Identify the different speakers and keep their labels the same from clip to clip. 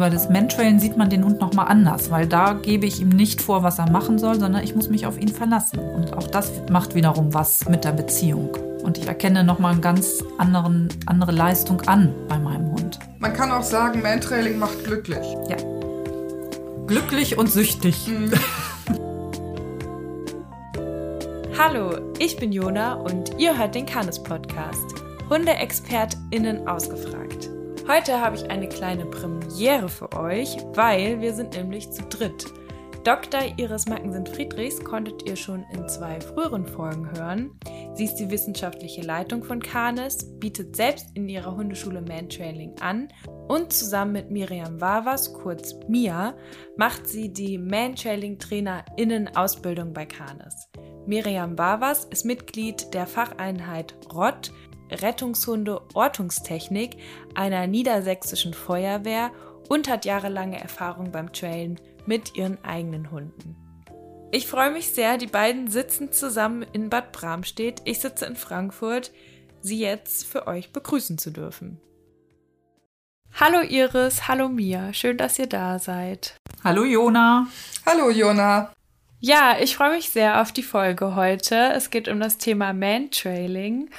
Speaker 1: Über das Mentrailen sieht man den Hund nochmal anders, weil da gebe ich ihm nicht vor, was er machen soll, sondern ich muss mich auf ihn verlassen. Und auch das macht wiederum was mit der Beziehung. Und ich erkenne nochmal eine ganz anderen, andere Leistung an bei meinem Hund.
Speaker 2: Man kann auch sagen, Mantrailing macht glücklich.
Speaker 1: Ja. Glücklich und süchtig. Mhm.
Speaker 3: Hallo, ich bin Jona und ihr hört den Canis Podcast. HundeexpertInnen ausgefragt. Heute habe ich eine kleine Premiere für euch, weil wir sind nämlich zu dritt. Dr. Iris Mackensen-Friedrichs konntet ihr schon in zwei früheren Folgen hören. Sie ist die wissenschaftliche Leitung von Canis, bietet selbst in ihrer Hundeschule Mantrailing an und zusammen mit Miriam Wavas, kurz Mia, macht sie die Mantrailing-TrainerInnen-Ausbildung bei Canis. Miriam Wavas ist Mitglied der Facheinheit ROT, Rettungshunde Ortungstechnik einer niedersächsischen Feuerwehr und hat jahrelange Erfahrung beim Trailen mit ihren eigenen Hunden. Ich freue mich sehr, die beiden sitzen zusammen in Bad Bramstedt. Ich sitze in Frankfurt, sie jetzt für euch begrüßen zu dürfen. Hallo Iris, hallo Mia, schön, dass ihr da seid.
Speaker 1: Hallo Jona.
Speaker 2: Hallo Jona.
Speaker 3: Ja, ich freue mich sehr auf die Folge heute. Es geht um das Thema Mantrailing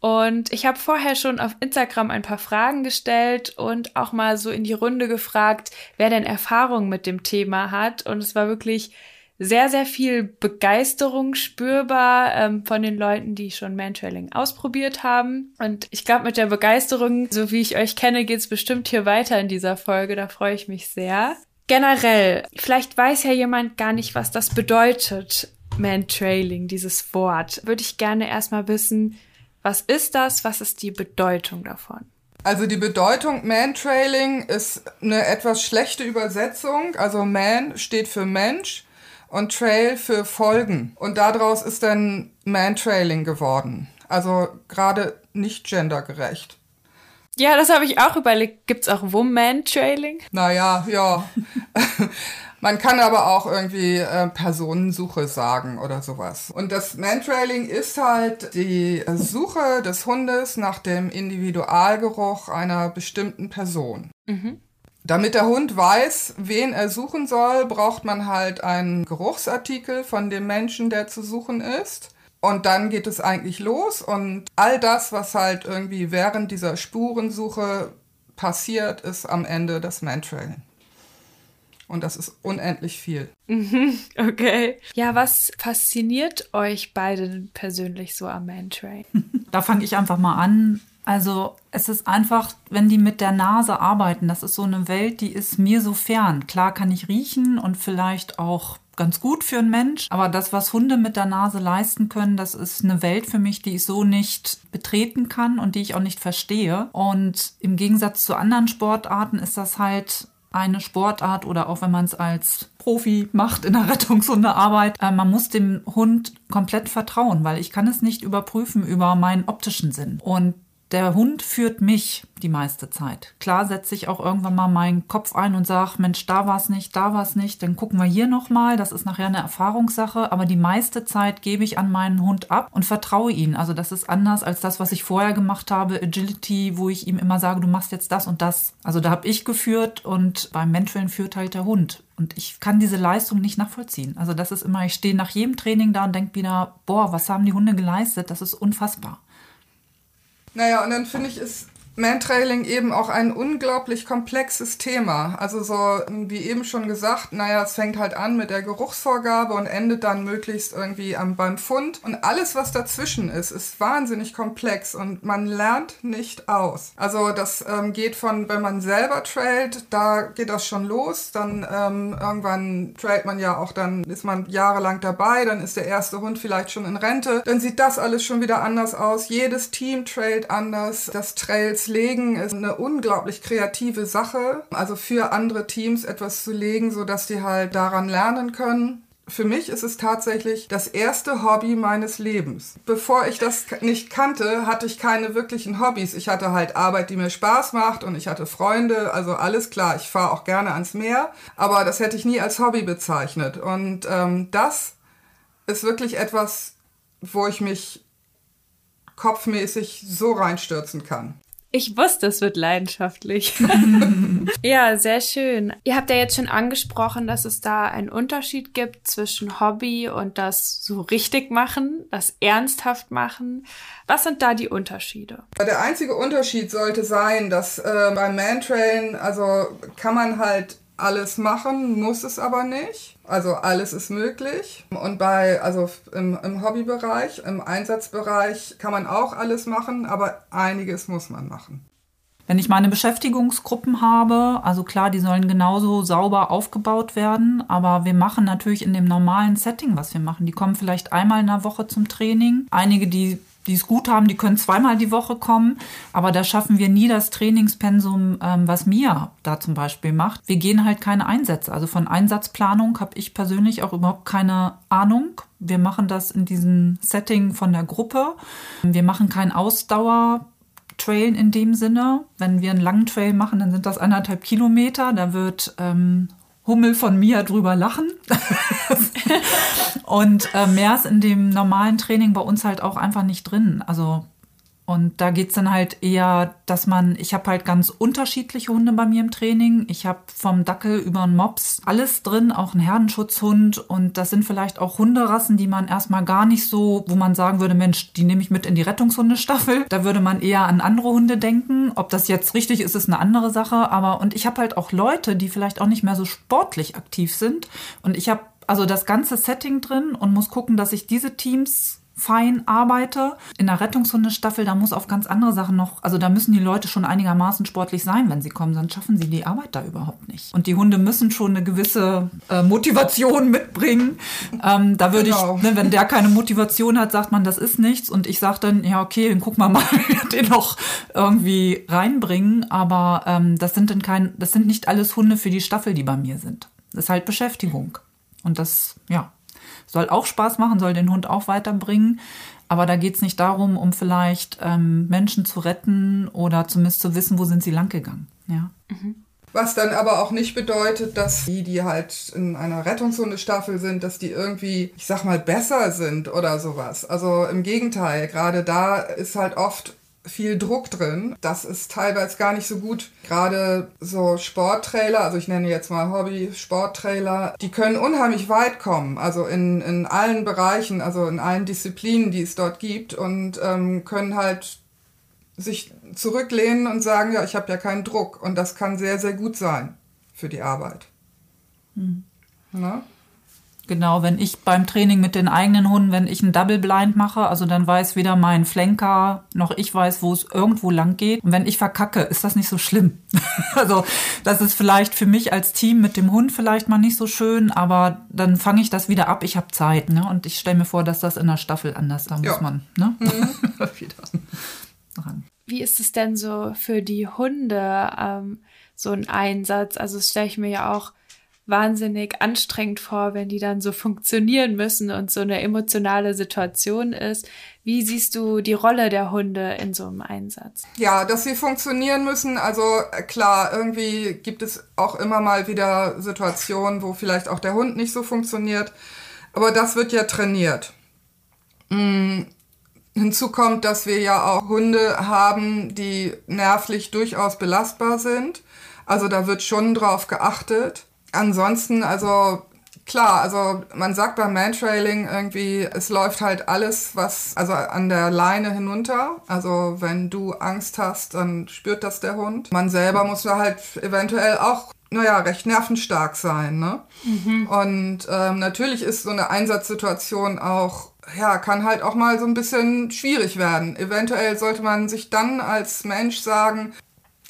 Speaker 3: und ich habe vorher schon auf Instagram ein paar Fragen gestellt und auch mal so in die Runde gefragt, wer denn Erfahrung mit dem Thema hat. Und es war wirklich sehr, sehr viel Begeisterung spürbar ähm, von den Leuten, die schon Mantrailing ausprobiert haben. Und ich glaube, mit der Begeisterung, so wie ich euch kenne, geht's bestimmt hier weiter in dieser Folge. Da freue ich mich sehr. Generell, vielleicht weiß ja jemand gar nicht, was das bedeutet, Mantrailing, dieses Wort. Würde ich gerne erstmal wissen, was ist das? Was ist die Bedeutung davon?
Speaker 2: Also die Bedeutung Man-Trailing ist eine etwas schlechte Übersetzung. Also Man steht für Mensch und Trail für Folgen. Und daraus ist dann Man-Trailing geworden. Also gerade nicht gendergerecht.
Speaker 3: Ja, das habe ich auch überlegt. Gibt es auch Woman-Trailing?
Speaker 2: Naja, ja. Man kann aber auch irgendwie äh, Personensuche sagen oder sowas. Und das Mantrailing ist halt die Suche des Hundes nach dem Individualgeruch einer bestimmten Person. Mhm. Damit der Hund weiß, wen er suchen soll, braucht man halt einen Geruchsartikel von dem Menschen, der zu suchen ist. Und dann geht es eigentlich los und all das, was halt irgendwie während dieser Spurensuche passiert, ist am Ende das Mantrailing. Und das ist unendlich viel.
Speaker 3: Mhm, okay. Ja, was fasziniert euch beide persönlich so am Mantrain?
Speaker 1: Da fange ich einfach mal an. Also es ist einfach, wenn die mit der Nase arbeiten, das ist so eine Welt, die ist mir so fern. Klar kann ich riechen und vielleicht auch ganz gut für einen Mensch, aber das, was Hunde mit der Nase leisten können, das ist eine Welt für mich, die ich so nicht betreten kann und die ich auch nicht verstehe. Und im Gegensatz zu anderen Sportarten ist das halt eine Sportart oder auch wenn man es als Profi macht in der Rettungshundearbeit, äh, man muss dem Hund komplett vertrauen, weil ich kann es nicht überprüfen über meinen optischen Sinn. Und der Hund führt mich die meiste Zeit. Klar setze ich auch irgendwann mal meinen Kopf ein und sage, Mensch, da war es nicht, da war es nicht, dann gucken wir hier nochmal. Das ist nachher eine Erfahrungssache, aber die meiste Zeit gebe ich an meinen Hund ab und vertraue ihn. Also das ist anders als das, was ich vorher gemacht habe, Agility, wo ich ihm immer sage, du machst jetzt das und das. Also da habe ich geführt und beim Mentoring führt halt der Hund. Und ich kann diese Leistung nicht nachvollziehen. Also das ist immer, ich stehe nach jedem Training da und denke wieder, boah, was haben die Hunde geleistet? Das ist unfassbar.
Speaker 2: Naja, und dann finde ich, ist Mantrailing eben auch ein unglaublich komplexes Thema. Also so, wie eben schon gesagt, naja, es fängt halt an mit der Geruchsvorgabe und endet dann möglichst irgendwie am, beim Fund. Und alles, was dazwischen ist, ist wahnsinnig komplex und man lernt nicht aus. Also das ähm, geht von, wenn man selber trailt, da geht das schon los. Dann ähm, irgendwann trailt man ja auch, dann ist man jahrelang dabei, dann ist der erste Hund vielleicht schon in Rente. Dann sieht das alles schon wieder anders aus. Jedes Team trailt anders. Das Trails legen ist eine unglaublich kreative Sache. Also für andere Teams etwas zu legen, sodass die halt daran lernen können. Für mich ist es tatsächlich das erste Hobby meines Lebens. Bevor ich das nicht kannte, hatte ich keine wirklichen Hobbys. Ich hatte halt Arbeit, die mir Spaß macht und ich hatte Freunde, also alles klar. Ich fahre auch gerne ans Meer, aber das hätte ich nie als Hobby bezeichnet. Und ähm, das ist wirklich etwas, wo ich mich kopfmäßig so reinstürzen kann.
Speaker 3: Ich wusste, es wird leidenschaftlich. ja, sehr schön. Ihr habt ja jetzt schon angesprochen, dass es da einen Unterschied gibt zwischen Hobby und das so richtig machen, das ernsthaft machen. Was sind da die Unterschiede?
Speaker 2: Der einzige Unterschied sollte sein, dass äh, beim Mantrain, also kann man halt alles machen, muss es aber nicht. Also alles ist möglich. Und bei, also im, im Hobbybereich, im Einsatzbereich kann man auch alles machen, aber einiges muss man machen.
Speaker 1: Wenn ich meine Beschäftigungsgruppen habe, also klar, die sollen genauso sauber aufgebaut werden, aber wir machen natürlich in dem normalen Setting, was wir machen. Die kommen vielleicht einmal in der Woche zum Training. Einige, die die es gut haben, die können zweimal die Woche kommen, aber da schaffen wir nie das Trainingspensum, ähm, was Mia da zum Beispiel macht. Wir gehen halt keine Einsätze. Also von Einsatzplanung habe ich persönlich auch überhaupt keine Ahnung. Wir machen das in diesem Setting von der Gruppe. Wir machen kein Ausdauer. Trail in dem Sinne. Wenn wir einen langen Trail machen, dann sind das anderthalb Kilometer. Da wird ähm, Hummel von Mia drüber lachen. und äh, mehr ist in dem normalen Training bei uns halt auch einfach nicht drin. Also und da geht's dann halt eher, dass man, ich habe halt ganz unterschiedliche Hunde bei mir im Training. Ich habe vom Dackel über einen Mops alles drin, auch ein Herdenschutzhund. Und das sind vielleicht auch Hunderassen, die man erstmal gar nicht so, wo man sagen würde, Mensch, die nehme ich mit in die Rettungshundestaffel. Da würde man eher an andere Hunde denken. Ob das jetzt richtig ist, ist eine andere Sache. Aber und ich habe halt auch Leute, die vielleicht auch nicht mehr so sportlich aktiv sind. Und ich habe also das ganze Setting drin und muss gucken, dass ich diese Teams fein arbeite. In der Rettungshundestaffel, da muss auf ganz andere Sachen noch, also da müssen die Leute schon einigermaßen sportlich sein, wenn sie kommen, sonst schaffen sie die Arbeit da überhaupt nicht. Und die Hunde müssen schon eine gewisse äh, Motivation mitbringen. Ähm, da würde genau. ich, ne, wenn der keine Motivation hat, sagt man, das ist nichts. Und ich sage dann, ja, okay, dann gucken wir mal, den noch irgendwie reinbringen. Aber ähm, das sind dann kein, das sind nicht alles Hunde für die Staffel, die bei mir sind. Das ist halt Beschäftigung. Und das, ja, soll auch Spaß machen, soll den Hund auch weiterbringen. Aber da geht es nicht darum, um vielleicht ähm, Menschen zu retten oder zumindest zu wissen, wo sind sie langgegangen. Ja.
Speaker 2: Mhm. Was dann aber auch nicht bedeutet, dass die, die halt in einer Rettungshundestaffel sind, dass die irgendwie, ich sag mal, besser sind oder sowas. Also im Gegenteil, gerade da ist halt oft viel Druck drin. Das ist teilweise gar nicht so gut. Gerade so Sporttrailer, also ich nenne jetzt mal Hobby-Sporttrailer, die können unheimlich weit kommen. Also in, in allen Bereichen, also in allen Disziplinen, die es dort gibt und ähm, können halt sich zurücklehnen und sagen, ja, ich habe ja keinen Druck. Und das kann sehr, sehr gut sein für die Arbeit. Hm.
Speaker 1: Na? Genau, wenn ich beim Training mit den eigenen Hunden, wenn ich ein Double Blind mache, also dann weiß weder mein Flenker noch ich weiß, wo es irgendwo lang geht. Und wenn ich verkacke, ist das nicht so schlimm. also das ist vielleicht für mich als Team mit dem Hund vielleicht mal nicht so schön, aber dann fange ich das wieder ab. Ich habe Zeit, ne? Und ich stelle mir vor, dass das in der Staffel anders, da ja. muss man, ne? Mhm. wieder
Speaker 3: ran. Wie ist es denn so für die Hunde, ähm, so ein Einsatz? Also das stelle ich mir ja auch wahnsinnig anstrengend vor, wenn die dann so funktionieren müssen und so eine emotionale Situation ist. Wie siehst du die Rolle der Hunde in so einem Einsatz?
Speaker 2: Ja, dass sie funktionieren müssen. Also äh, klar, irgendwie gibt es auch immer mal wieder Situationen, wo vielleicht auch der Hund nicht so funktioniert. Aber das wird ja trainiert. Mhm. Hinzu kommt, dass wir ja auch Hunde haben, die nervlich durchaus belastbar sind. Also da wird schon drauf geachtet ansonsten, also klar, also man sagt beim Mantrailing irgendwie, es läuft halt alles, was, also an der Leine hinunter. Also wenn du Angst hast, dann spürt das der Hund. Man selber muss da halt eventuell auch naja, recht nervenstark sein. Ne? Mhm. Und ähm, natürlich ist so eine Einsatzsituation auch, ja, kann halt auch mal so ein bisschen schwierig werden. Eventuell sollte man sich dann als Mensch sagen,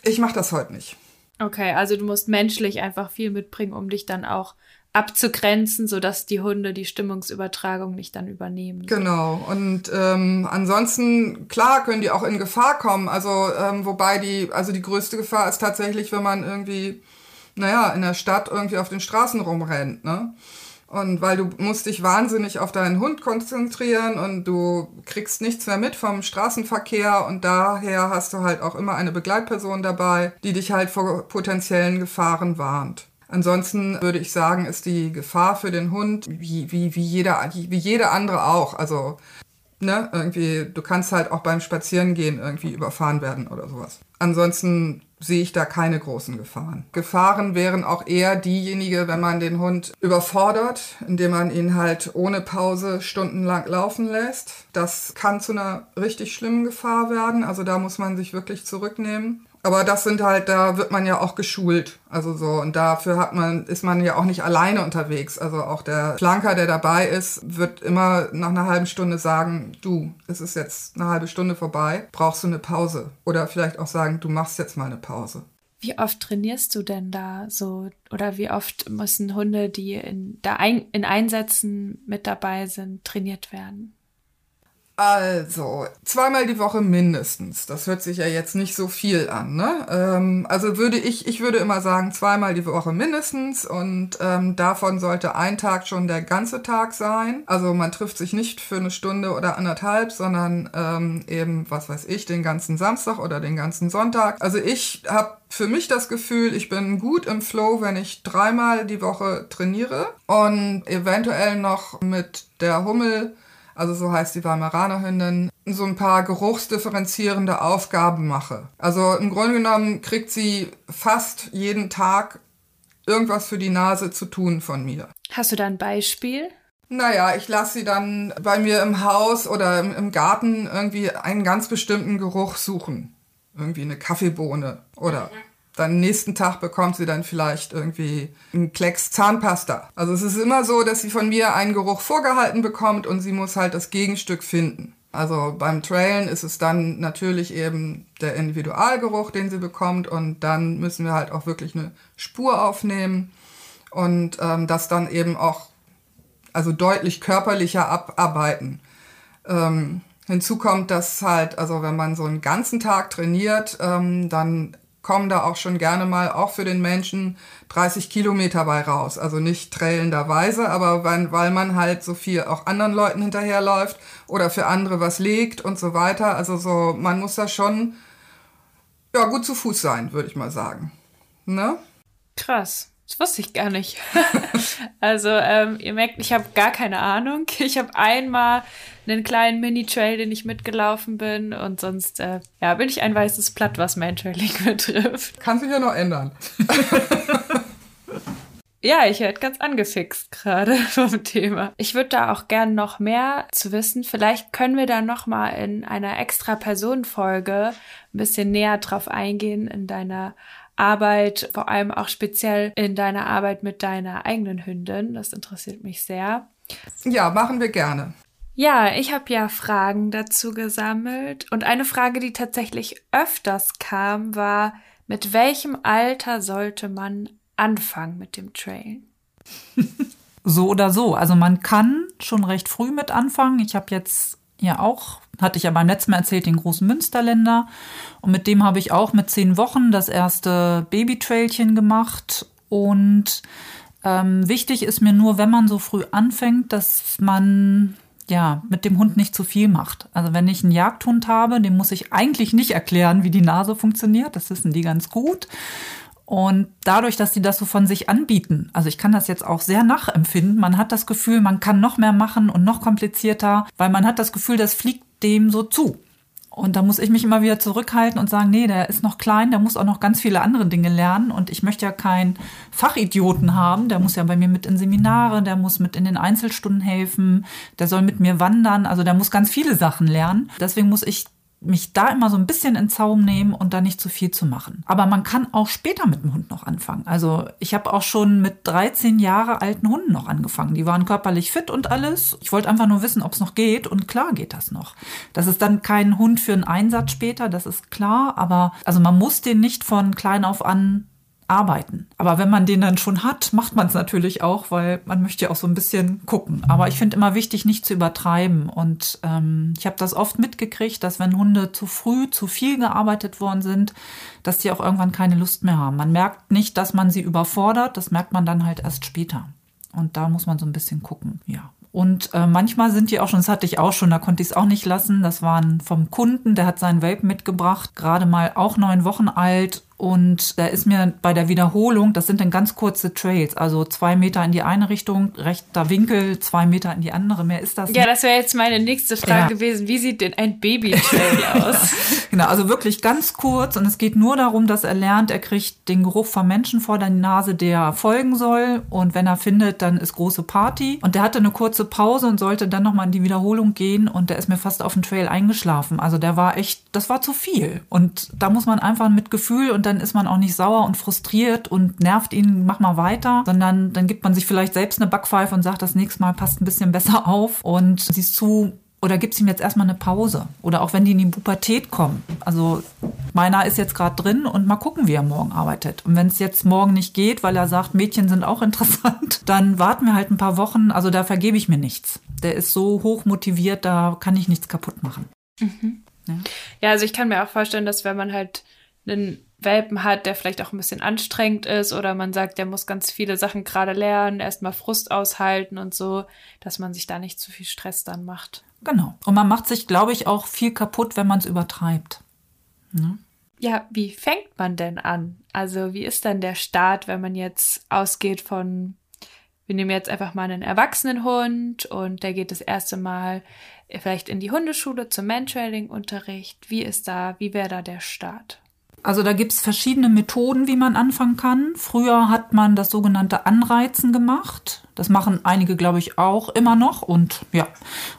Speaker 2: ich mache das heute nicht.
Speaker 3: Okay, also du musst menschlich einfach viel mitbringen, um dich dann auch abzugrenzen, sodass die Hunde die Stimmungsübertragung nicht dann übernehmen.
Speaker 2: Genau. Und ähm, ansonsten, klar, können die auch in Gefahr kommen. Also, ähm, wobei die, also die größte Gefahr ist tatsächlich, wenn man irgendwie, naja, in der Stadt irgendwie auf den Straßen rumrennt, ne? Und weil du musst dich wahnsinnig auf deinen Hund konzentrieren und du kriegst nichts mehr mit vom Straßenverkehr und daher hast du halt auch immer eine Begleitperson dabei, die dich halt vor potenziellen Gefahren warnt. Ansonsten würde ich sagen, ist die Gefahr für den Hund wie, wie, wie, jeder, wie jede andere auch. Also ne, irgendwie, du kannst halt auch beim Spazierengehen irgendwie überfahren werden oder sowas. Ansonsten sehe ich da keine großen Gefahren. Gefahren wären auch eher diejenige, wenn man den Hund überfordert, indem man ihn halt ohne Pause stundenlang laufen lässt. Das kann zu einer richtig schlimmen Gefahr werden. Also da muss man sich wirklich zurücknehmen. Aber das sind halt, da wird man ja auch geschult. Also so, und dafür hat man, ist man ja auch nicht alleine unterwegs. Also auch der Flanker, der dabei ist, wird immer nach einer halben Stunde sagen, du, es ist jetzt eine halbe Stunde vorbei, brauchst du eine Pause. Oder vielleicht auch sagen, du machst jetzt mal eine Pause.
Speaker 3: Wie oft trainierst du denn da so? Oder wie oft müssen Hunde, die in, da ein, in Einsätzen mit dabei sind, trainiert werden?
Speaker 2: Also, zweimal die Woche mindestens. Das hört sich ja jetzt nicht so viel an, ne? Ähm, also würde ich, ich würde immer sagen, zweimal die Woche mindestens und ähm, davon sollte ein Tag schon der ganze Tag sein. Also man trifft sich nicht für eine Stunde oder anderthalb, sondern ähm, eben, was weiß ich, den ganzen Samstag oder den ganzen Sonntag. Also ich habe für mich das Gefühl, ich bin gut im Flow, wenn ich dreimal die Woche trainiere und eventuell noch mit der Hummel also so heißt die Weimaraner Hündin, so ein paar geruchsdifferenzierende Aufgaben mache. Also im Grunde genommen kriegt sie fast jeden Tag irgendwas für die Nase zu tun von mir.
Speaker 3: Hast du da ein Beispiel?
Speaker 2: Naja, ich lasse sie dann bei mir im Haus oder im, Garten irgendwie einen ganz bestimmten Geruch suchen. Irgendwie eine Kaffeebohne oder dann nächsten Tag bekommt sie dann vielleicht irgendwie einen Klecks Zahnpasta. Also es ist immer so, dass sie von mir einen Geruch vorgehalten bekommt und sie muss halt das Gegenstück finden. Also beim Trailen ist es dann natürlich eben der Individualgeruch, den sie bekommt und dann müssen wir halt auch wirklich eine Spur aufnehmen und ähm, das dann eben auch also deutlich körperlicher abarbeiten. Ähm, hinzu kommt, dass halt, also wenn man so einen ganzen Tag trainiert, ähm, dann kommen da auch schon gerne mal auch für den Menschen 30 Kilometer bei raus. Also nicht trailenderweise, aber weil, weil man halt so viel auch anderen Leuten hinterherläuft oder für andere was legt und so weiter. Also so, man muss da schon ja, gut zu Fuß sein, würde ich mal sagen. Ne?
Speaker 3: Krass. Das wusste ich gar nicht. also, ähm, ihr merkt, ich habe gar keine Ahnung. Ich habe einmal einen kleinen Mini-Trail, den ich mitgelaufen bin und sonst, äh, ja, bin ich ein weißes Blatt, was Mantrailing betrifft.
Speaker 2: Kann sich ja noch ändern.
Speaker 3: Ja, ich werde ganz angefixt gerade vom Thema. Ich würde da auch gern noch mehr zu wissen. Vielleicht können wir da noch mal in einer extra Personenfolge ein bisschen näher drauf eingehen in deiner Arbeit, vor allem auch speziell in deiner Arbeit mit deiner eigenen Hündin. Das interessiert mich sehr.
Speaker 2: Ja, machen wir gerne.
Speaker 3: Ja, ich habe ja Fragen dazu gesammelt und eine Frage, die tatsächlich öfters kam, war, mit welchem Alter sollte man anfangen mit dem Trailen?
Speaker 1: so oder so. Also man kann schon recht früh mit anfangen. Ich habe jetzt ja auch hatte ich ja beim letzten Mal erzählt, den großen Münsterländer. Und mit dem habe ich auch mit zehn Wochen das erste Babytrailchen gemacht. Und ähm, wichtig ist mir nur, wenn man so früh anfängt, dass man ja mit dem Hund nicht zu viel macht. Also wenn ich einen Jagdhund habe, dem muss ich eigentlich nicht erklären, wie die Nase funktioniert. Das wissen die ganz gut. Und dadurch, dass sie das so von sich anbieten, also ich kann das jetzt auch sehr nachempfinden, man hat das Gefühl, man kann noch mehr machen und noch komplizierter, weil man hat das Gefühl, das fliegt dem so zu. Und da muss ich mich immer wieder zurückhalten und sagen, nee, der ist noch klein, der muss auch noch ganz viele andere Dinge lernen. Und ich möchte ja keinen Fachidioten haben. Der muss ja bei mir mit in Seminare, der muss mit in den Einzelstunden helfen, der soll mit mir wandern. Also der muss ganz viele Sachen lernen. Deswegen muss ich mich da immer so ein bisschen in Zaum nehmen und da nicht zu viel zu machen. Aber man kann auch später mit dem Hund noch anfangen. Also ich habe auch schon mit 13 Jahre alten Hunden noch angefangen. Die waren körperlich fit und alles. Ich wollte einfach nur wissen, ob es noch geht und klar geht das noch. Das ist dann kein Hund für einen Einsatz später, das ist klar. Aber also man muss den nicht von klein auf an arbeiten. Aber wenn man den dann schon hat, macht man es natürlich auch, weil man möchte ja auch so ein bisschen gucken. Aber ich finde immer wichtig, nicht zu übertreiben. Und ähm, ich habe das oft mitgekriegt, dass wenn Hunde zu früh zu viel gearbeitet worden sind, dass die auch irgendwann keine Lust mehr haben. Man merkt nicht, dass man sie überfordert, das merkt man dann halt erst später. Und da muss man so ein bisschen gucken, ja. Und äh, manchmal sind die auch schon, das hatte ich auch schon, da konnte ich es auch nicht lassen. Das waren vom Kunden, der hat seinen Welpen mitgebracht, gerade mal auch neun Wochen alt Und da ist mir bei der Wiederholung, das sind dann ganz kurze Trails, also zwei Meter in die eine Richtung, rechter Winkel, zwei Meter in die andere. Mehr ist das.
Speaker 3: Ja, nicht. das wäre jetzt meine nächste Frage ja. gewesen. Wie sieht denn ein Baby-Trail aus?
Speaker 1: genau, also wirklich ganz kurz. Und es geht nur darum, dass er lernt, er kriegt den Geruch vom Menschen vor der Nase, der folgen soll. Und wenn er findet, dann ist große Party. Und der hatte eine kurze Pause und sollte dann nochmal in die Wiederholung gehen. Und der ist mir fast auf dem Trail eingeschlafen. Also der war echt, das war zu viel. Und da muss man einfach mit Gefühl und dann ist man auch nicht sauer und frustriert und nervt ihn, mach mal weiter, sondern dann gibt man sich vielleicht selbst eine Backpfeife und sagt, das nächste Mal passt ein bisschen besser auf und siehst zu, oder gibst ihm jetzt erstmal eine Pause. Oder auch wenn die in die Pubertät kommen. Also meiner ist jetzt gerade drin und mal gucken, wie er morgen arbeitet. Und wenn es jetzt morgen nicht geht, weil er sagt, Mädchen sind auch interessant, dann warten wir halt ein paar Wochen. Also da vergebe ich mir nichts. Der ist so hoch motiviert, da kann ich nichts kaputt machen.
Speaker 3: Mhm. Ja. ja, also ich kann mir auch vorstellen, dass wenn man halt einen Welpen hat, der vielleicht auch ein bisschen anstrengend ist oder man sagt, der muss ganz viele Sachen gerade lernen, erstmal Frust aushalten und so, dass man sich da nicht zu viel Stress dann macht.
Speaker 1: Genau. Und man macht sich, glaube ich, auch viel kaputt, wenn man es übertreibt.
Speaker 3: Ne? Ja, wie fängt man denn an? Also wie ist dann der Start, wenn man jetzt ausgeht von, wir nehmen jetzt einfach mal einen erwachsenen Hund und der geht das erste Mal vielleicht in die Hundeschule zum Mantrailing-Unterricht. Wie ist da, wie wäre da der Start?
Speaker 1: Also da gibt's verschiedene Methoden, wie man anfangen kann. Früher hat man das sogenannte Anreizen gemacht. Das machen einige, glaube ich, auch immer noch. Und ja,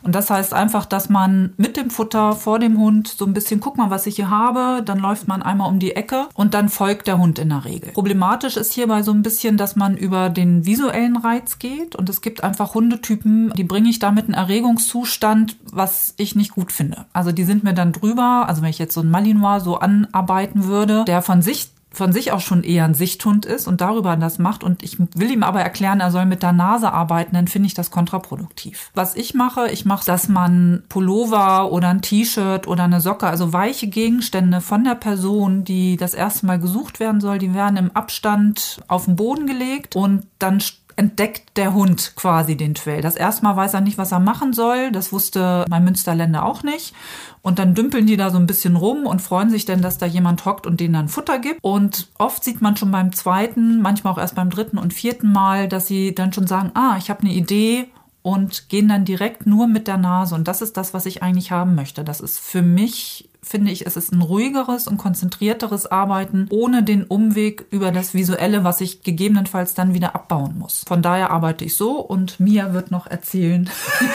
Speaker 1: und das heißt einfach, dass man mit dem Futter vor dem Hund so ein bisschen, guck mal, was ich hier habe. Dann läuft man einmal um die Ecke und dann folgt der Hund in der Regel. Problematisch ist hierbei so ein bisschen, dass man über den visuellen Reiz geht. Und es gibt einfach Hundetypen, die bringe ich damit einen Erregungszustand, was ich nicht gut finde. Also die sind mir dann drüber. Also wenn ich jetzt so einen Malinois so anarbeiten würde, der von sich von sich auch schon eher ein Sichthund ist und darüber das macht und ich will ihm aber erklären, er soll mit der Nase arbeiten, dann finde ich das kontraproduktiv. Was ich mache, ich mache, dass man Pullover oder ein T-Shirt oder eine Socke, also weiche Gegenstände von der Person, die das erste Mal gesucht werden soll, die werden im Abstand auf den Boden gelegt und dann entdeckt der Hund quasi den Trail. Das erste Mal weiß er nicht, was er machen soll. Das wusste mein Münsterländer auch nicht. Und dann dümpeln die da so ein bisschen rum und freuen sich dann, dass da jemand hockt und denen dann Futter gibt. Und oft sieht man schon beim zweiten, manchmal auch erst beim dritten und vierten Mal, dass sie dann schon sagen, ah, ich habe eine Idee und gehen dann direkt nur mit der Nase. Und das ist das, was ich eigentlich haben möchte. Das ist für mich finde ich, es ist ein ruhigeres und konzentrierteres Arbeiten ohne den Umweg über das Visuelle, was ich gegebenenfalls dann wieder abbauen muss. Von daher arbeite ich so und Mia wird noch erzählen,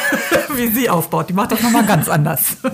Speaker 1: wie sie aufbaut. Die macht das nochmal ganz anders.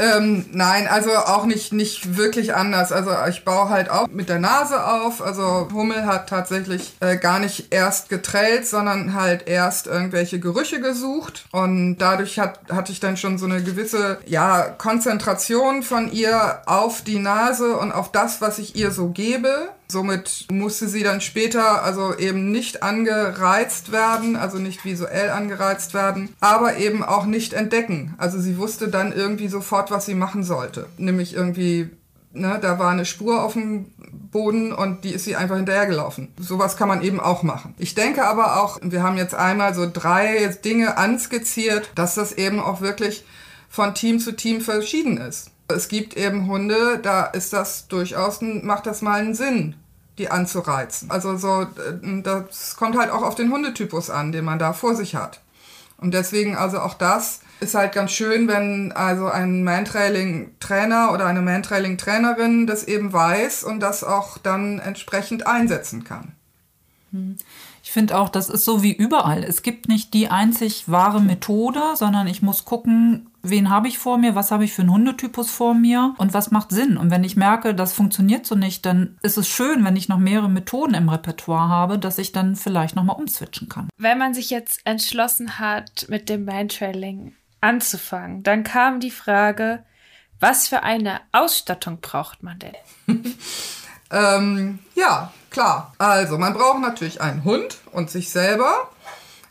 Speaker 2: Ähm, nein, also auch nicht, nicht wirklich anders. Also ich baue halt auch mit der Nase auf. Also Hummel hat tatsächlich äh, gar nicht erst getrellt, sondern halt erst irgendwelche Gerüche gesucht. Und dadurch hat, hatte ich dann schon so eine gewisse ja, Konzentration von ihr auf die Nase und auf das, was ich ihr so gebe. Somit musste sie dann später also eben nicht angereizt werden, also nicht visuell angereizt werden, aber eben auch nicht entdecken. Also sie wusste dann irgendwie sofort, was sie machen sollte. Nämlich irgendwie, ne, da war eine Spur auf dem Boden und die ist sie einfach hinterhergelaufen. Sowas kann man eben auch machen. Ich denke aber auch, wir haben jetzt einmal so drei Dinge anskizziert, dass das eben auch wirklich von Team zu Team verschieden ist. Es gibt eben Hunde, da ist das durchaus, macht das mal einen Sinn, die anzureizen. Also so, äh, das kommt halt auch auf den Hundetypus an, den man da vor sich hat. Und deswegen also auch das ist halt ganz schön, wenn also ein Mantrailing-Trainer oder eine Mantrailing-Trainerin das eben weiß und das auch dann entsprechend einsetzen kann.
Speaker 1: Hm. Ich finde auch, das ist so wie überall. Es gibt nicht die einzig wahre Methode, sondern ich muss gucken, wen habe ich vor mir, was habe ich für einen Hundetypus vor mir und was macht Sinn. Und wenn ich merke, das funktioniert so nicht, dann ist es schön, wenn ich noch mehrere Methoden im Repertoire habe, dass ich dann vielleicht nochmal umswitchen kann.
Speaker 3: Wenn man sich jetzt entschlossen hat, mit dem Mindtrailing anzufangen, dann kam die Frage, was für eine Ausstattung braucht man denn?
Speaker 2: ähm, ja, klar. Also, man braucht natürlich einen Hund und sich selber.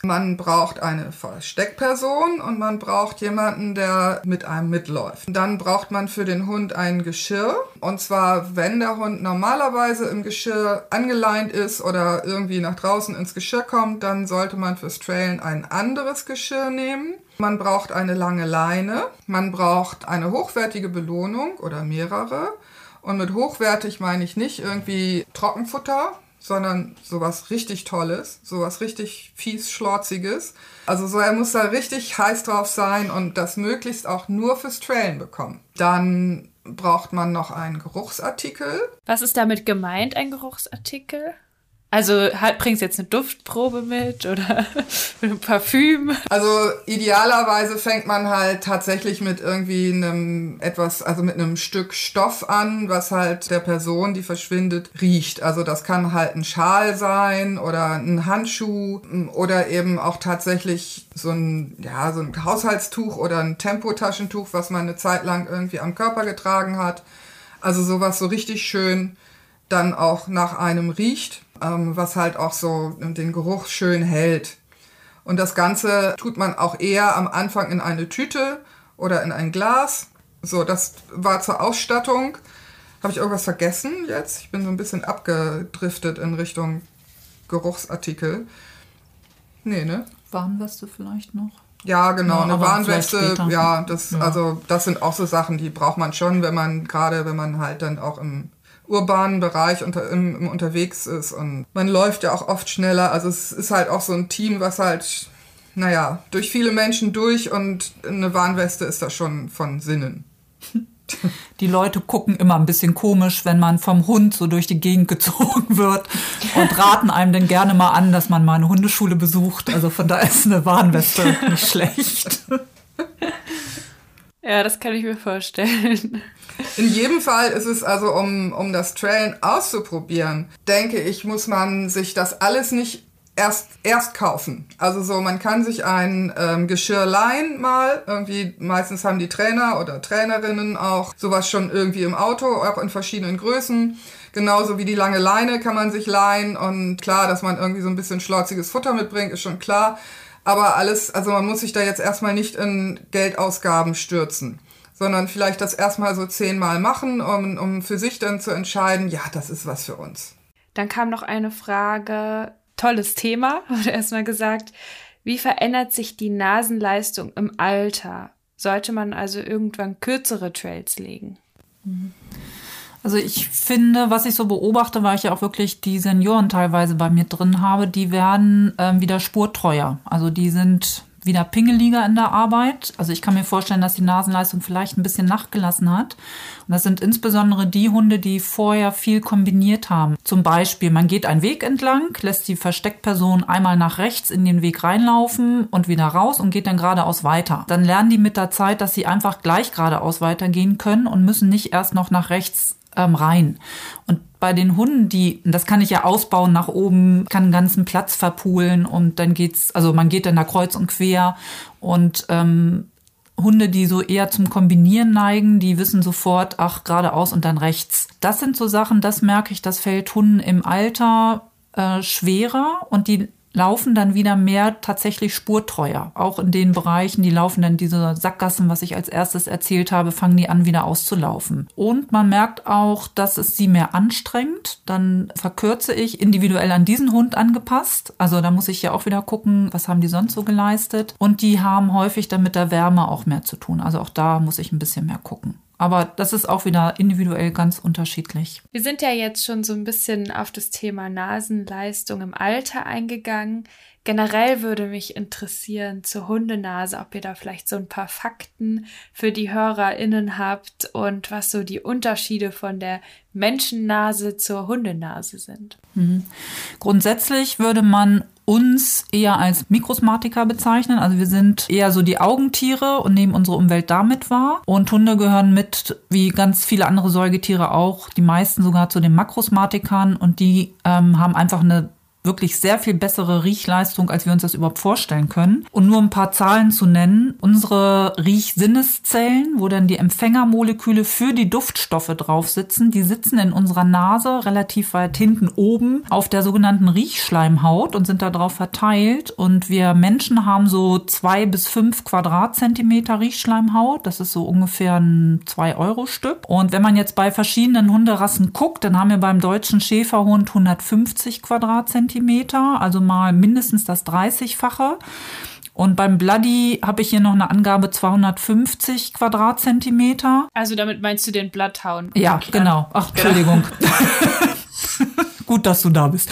Speaker 2: Man braucht eine Versteckperson und man braucht jemanden, der mit einem mitläuft. Dann braucht man für den Hund ein Geschirr. Und zwar, wenn der Hund normalerweise im Geschirr angeleint ist oder irgendwie nach draußen ins Geschirr kommt, dann sollte man fürs Trailen ein anderes Geschirr nehmen. Man braucht eine lange Leine. Man braucht eine hochwertige Belohnung oder mehrere. Und mit hochwertig meine ich nicht irgendwie Trockenfutter, sondern sowas richtig Tolles, sowas richtig fies Schlorziges. Also so, er muss da richtig heiß drauf sein und das möglichst auch nur fürs Trailen bekommen. Dann braucht man noch einen Geruchsartikel.
Speaker 3: Was ist damit gemeint, ein Geruchsartikel? Also halt, bringst jetzt eine Duftprobe mit oder ein Parfüm?
Speaker 2: Also idealerweise fängt man halt tatsächlich mit irgendwie einem etwas, also mit einem Stück Stoff an, was halt der Person, die verschwindet, riecht. Also das kann halt ein Schal sein oder ein Handschuh oder eben auch tatsächlich so ein, ja, so ein Haushaltstuch oder ein Tempotaschentuch, was man eine Zeit lang irgendwie am Körper getragen hat. Also sowas so richtig schön dann auch nach einem riecht ähm, was halt auch so den Geruch schön hält. Und das Ganze tut man auch eher am Anfang in eine Tüte oder in ein Glas. So, das war zur Ausstattung. Habe ich irgendwas vergessen jetzt? Ich bin so ein bisschen abgedriftet in Richtung Geruchsartikel. Nee, ne?
Speaker 1: Warnweste vielleicht noch?
Speaker 2: Ja, genau, ja, eine Warnweste, ja, das, ja. also das sind auch so Sachen, die braucht man schon, wenn man, gerade wenn man halt dann auch im urbanen Bereich unter, im, im unterwegs ist und man läuft ja auch oft schneller. Also es ist halt auch so ein Team, was halt, naja, durch viele Menschen durch und eine Warnweste ist da schon von Sinnen.
Speaker 1: Die Leute gucken immer ein bisschen komisch, wenn man vom Hund so durch die Gegend gezogen wird und raten einem dann gerne mal an, dass man mal eine Hundeschule besucht. Also von da ist eine Warnweste nicht schlecht.
Speaker 3: Ja, das kann ich mir vorstellen.
Speaker 2: In jedem Fall ist es also, um, um das Trailen auszuprobieren, denke ich, muss man sich das alles nicht erst, erst kaufen. Also so, man kann sich ein ähm, Geschirr leihen mal. Irgendwie, meistens haben die Trainer oder Trainerinnen auch sowas schon irgendwie im Auto, auch in verschiedenen Größen. Genauso wie die lange Leine kann man sich leihen. Und klar, dass man irgendwie so ein bisschen schlorziges Futter mitbringt, ist schon klar. Aber alles, also man muss sich da jetzt erstmal nicht in Geldausgaben stürzen sondern vielleicht das erstmal so zehnmal machen, um, um für sich dann zu entscheiden, ja, das ist was für uns.
Speaker 3: Dann kam noch eine Frage, tolles Thema, wurde erstmal gesagt, wie verändert sich die Nasenleistung im Alter? Sollte man also irgendwann kürzere Trails legen?
Speaker 1: Also ich finde, was ich so beobachte, weil ich ja auch wirklich die Senioren teilweise bei mir drin habe, die werden ähm, wieder spurtreuer. Also die sind wieder pingeliger in der Arbeit. Also ich kann mir vorstellen, dass die Nasenleistung vielleicht ein bisschen nachgelassen hat. Und das sind insbesondere die Hunde, die vorher viel kombiniert haben. Zum Beispiel, man geht einen Weg entlang, lässt die Versteckperson einmal nach rechts in den Weg reinlaufen und wieder raus und geht dann geradeaus weiter. Dann lernen die mit der Zeit, dass sie einfach gleich geradeaus weitergehen können und müssen nicht erst noch nach rechts ähm, rein. Und bei den Hunden, die, das kann ich ja ausbauen nach oben, kann einen ganzen Platz verpulen und dann geht's, also man geht dann da kreuz und quer und ähm, Hunde, die so eher zum Kombinieren neigen, die wissen sofort, ach, geradeaus und dann rechts. Das sind so Sachen, das merke ich, das fällt Hunden im Alter äh, schwerer und die laufen dann wieder mehr tatsächlich spurtreuer. Auch in den Bereichen, die laufen dann diese Sackgassen, was ich als erstes erzählt habe, fangen die an wieder auszulaufen. Und man merkt auch, dass es sie mehr anstrengt. Dann verkürze ich individuell an diesen Hund angepasst. Also da muss ich ja auch wieder gucken, was haben die sonst so geleistet. Und die haben häufig dann mit der Wärme auch mehr zu tun. Also auch da muss ich ein bisschen mehr gucken. Aber das ist auch wieder individuell ganz unterschiedlich.
Speaker 3: Wir sind ja jetzt schon so ein bisschen auf das Thema Nasenleistung im Alter eingegangen. Generell würde mich interessieren zur Hundenase, ob ihr da vielleicht so ein paar Fakten für die HörerInnen habt und was so die Unterschiede von der Menschennase zur Hundenase sind.
Speaker 1: Mhm. Grundsätzlich würde man uns eher als Mikrosmatiker bezeichnen. Also wir sind eher so die Augentiere und nehmen unsere Umwelt damit wahr. Und Hunde gehören mit, wie ganz viele andere Säugetiere auch, die meisten sogar zu den Makrosmatikern und die ähm, haben einfach eine wirklich sehr viel bessere Riechleistung, als wir uns das überhaupt vorstellen können. Und nur ein paar Zahlen zu nennen. Unsere Riechsinneszellen, wo dann die Empfängermoleküle für die Duftstoffe drauf sitzen, die sitzen in unserer Nase relativ weit hinten oben auf der sogenannten Riechschleimhaut und sind da drauf verteilt. Und wir Menschen haben so zwei bis fünf Quadratzentimeter Riechschleimhaut. Das ist so ungefähr ein zwei Euro Stück. Und wenn man jetzt bei verschiedenen Hunderassen guckt, dann haben wir beim deutschen Schäferhund 150 Quadratzentimeter Zentimeter, also mal mindestens das 30-fache. Und beim Bloody habe ich hier noch eine Angabe 250 Quadratzentimeter.
Speaker 3: Also damit meinst du den Bloodhound?
Speaker 1: Ja, genau. Ach, Entschuldigung. Gut, dass du da bist.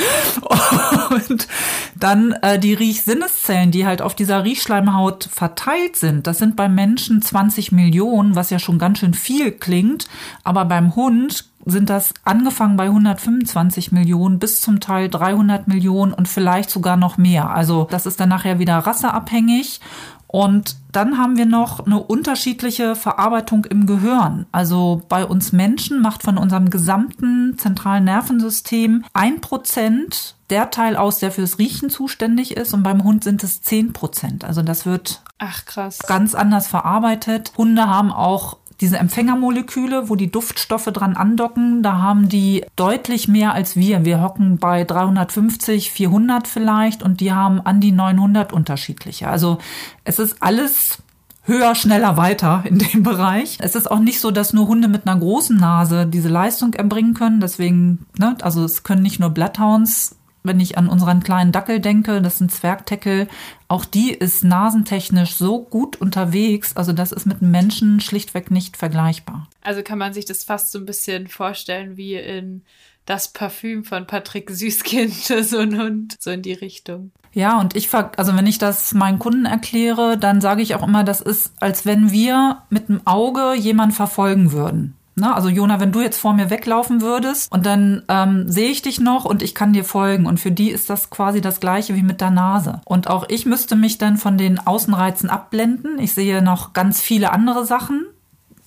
Speaker 1: Und dann äh, die Riechsinneszellen, die halt auf dieser Riechschleimhaut verteilt sind. Das sind beim Menschen 20 Millionen, was ja schon ganz schön viel klingt. Aber beim Hund sind das angefangen bei 125 Millionen bis zum Teil 300 Millionen und vielleicht sogar noch mehr. Also das ist dann nachher wieder rasseabhängig. Und dann haben wir noch eine unterschiedliche Verarbeitung im Gehirn. Also bei uns Menschen macht von unserem gesamten zentralen Nervensystem ein Prozent der Teil aus, der fürs Riechen zuständig ist. Und beim Hund sind es zehn Prozent. Also das wird
Speaker 3: Ach, krass.
Speaker 1: ganz anders verarbeitet. Hunde haben auch diese Empfängermoleküle, wo die Duftstoffe dran andocken, da haben die deutlich mehr als wir. Wir hocken bei 350, 400 vielleicht und die haben an die 900 unterschiedliche. Also es ist alles höher, schneller, weiter in dem Bereich. Es ist auch nicht so, dass nur Hunde mit einer großen Nase diese Leistung erbringen können. Deswegen, ne, also es können nicht nur Bloodhounds wenn ich an unseren kleinen Dackel denke, das sind Zwergteckel, auch die ist nasentechnisch so gut unterwegs, also das ist mit einem Menschen schlichtweg nicht vergleichbar.
Speaker 3: Also kann man sich das fast so ein bisschen vorstellen wie in das Parfüm von Patrick Süßkind, so ein Hund, so in die Richtung.
Speaker 1: Ja, und ich, also wenn ich das meinen Kunden erkläre, dann sage ich auch immer, das ist, als wenn wir mit dem Auge jemanden verfolgen würden. Ne? Also Jona, wenn du jetzt vor mir weglaufen würdest und dann ähm, sehe ich dich noch und ich kann dir folgen. Und für die ist das quasi das gleiche wie mit der Nase. Und auch ich müsste mich dann von den Außenreizen abblenden. Ich sehe noch ganz viele andere Sachen.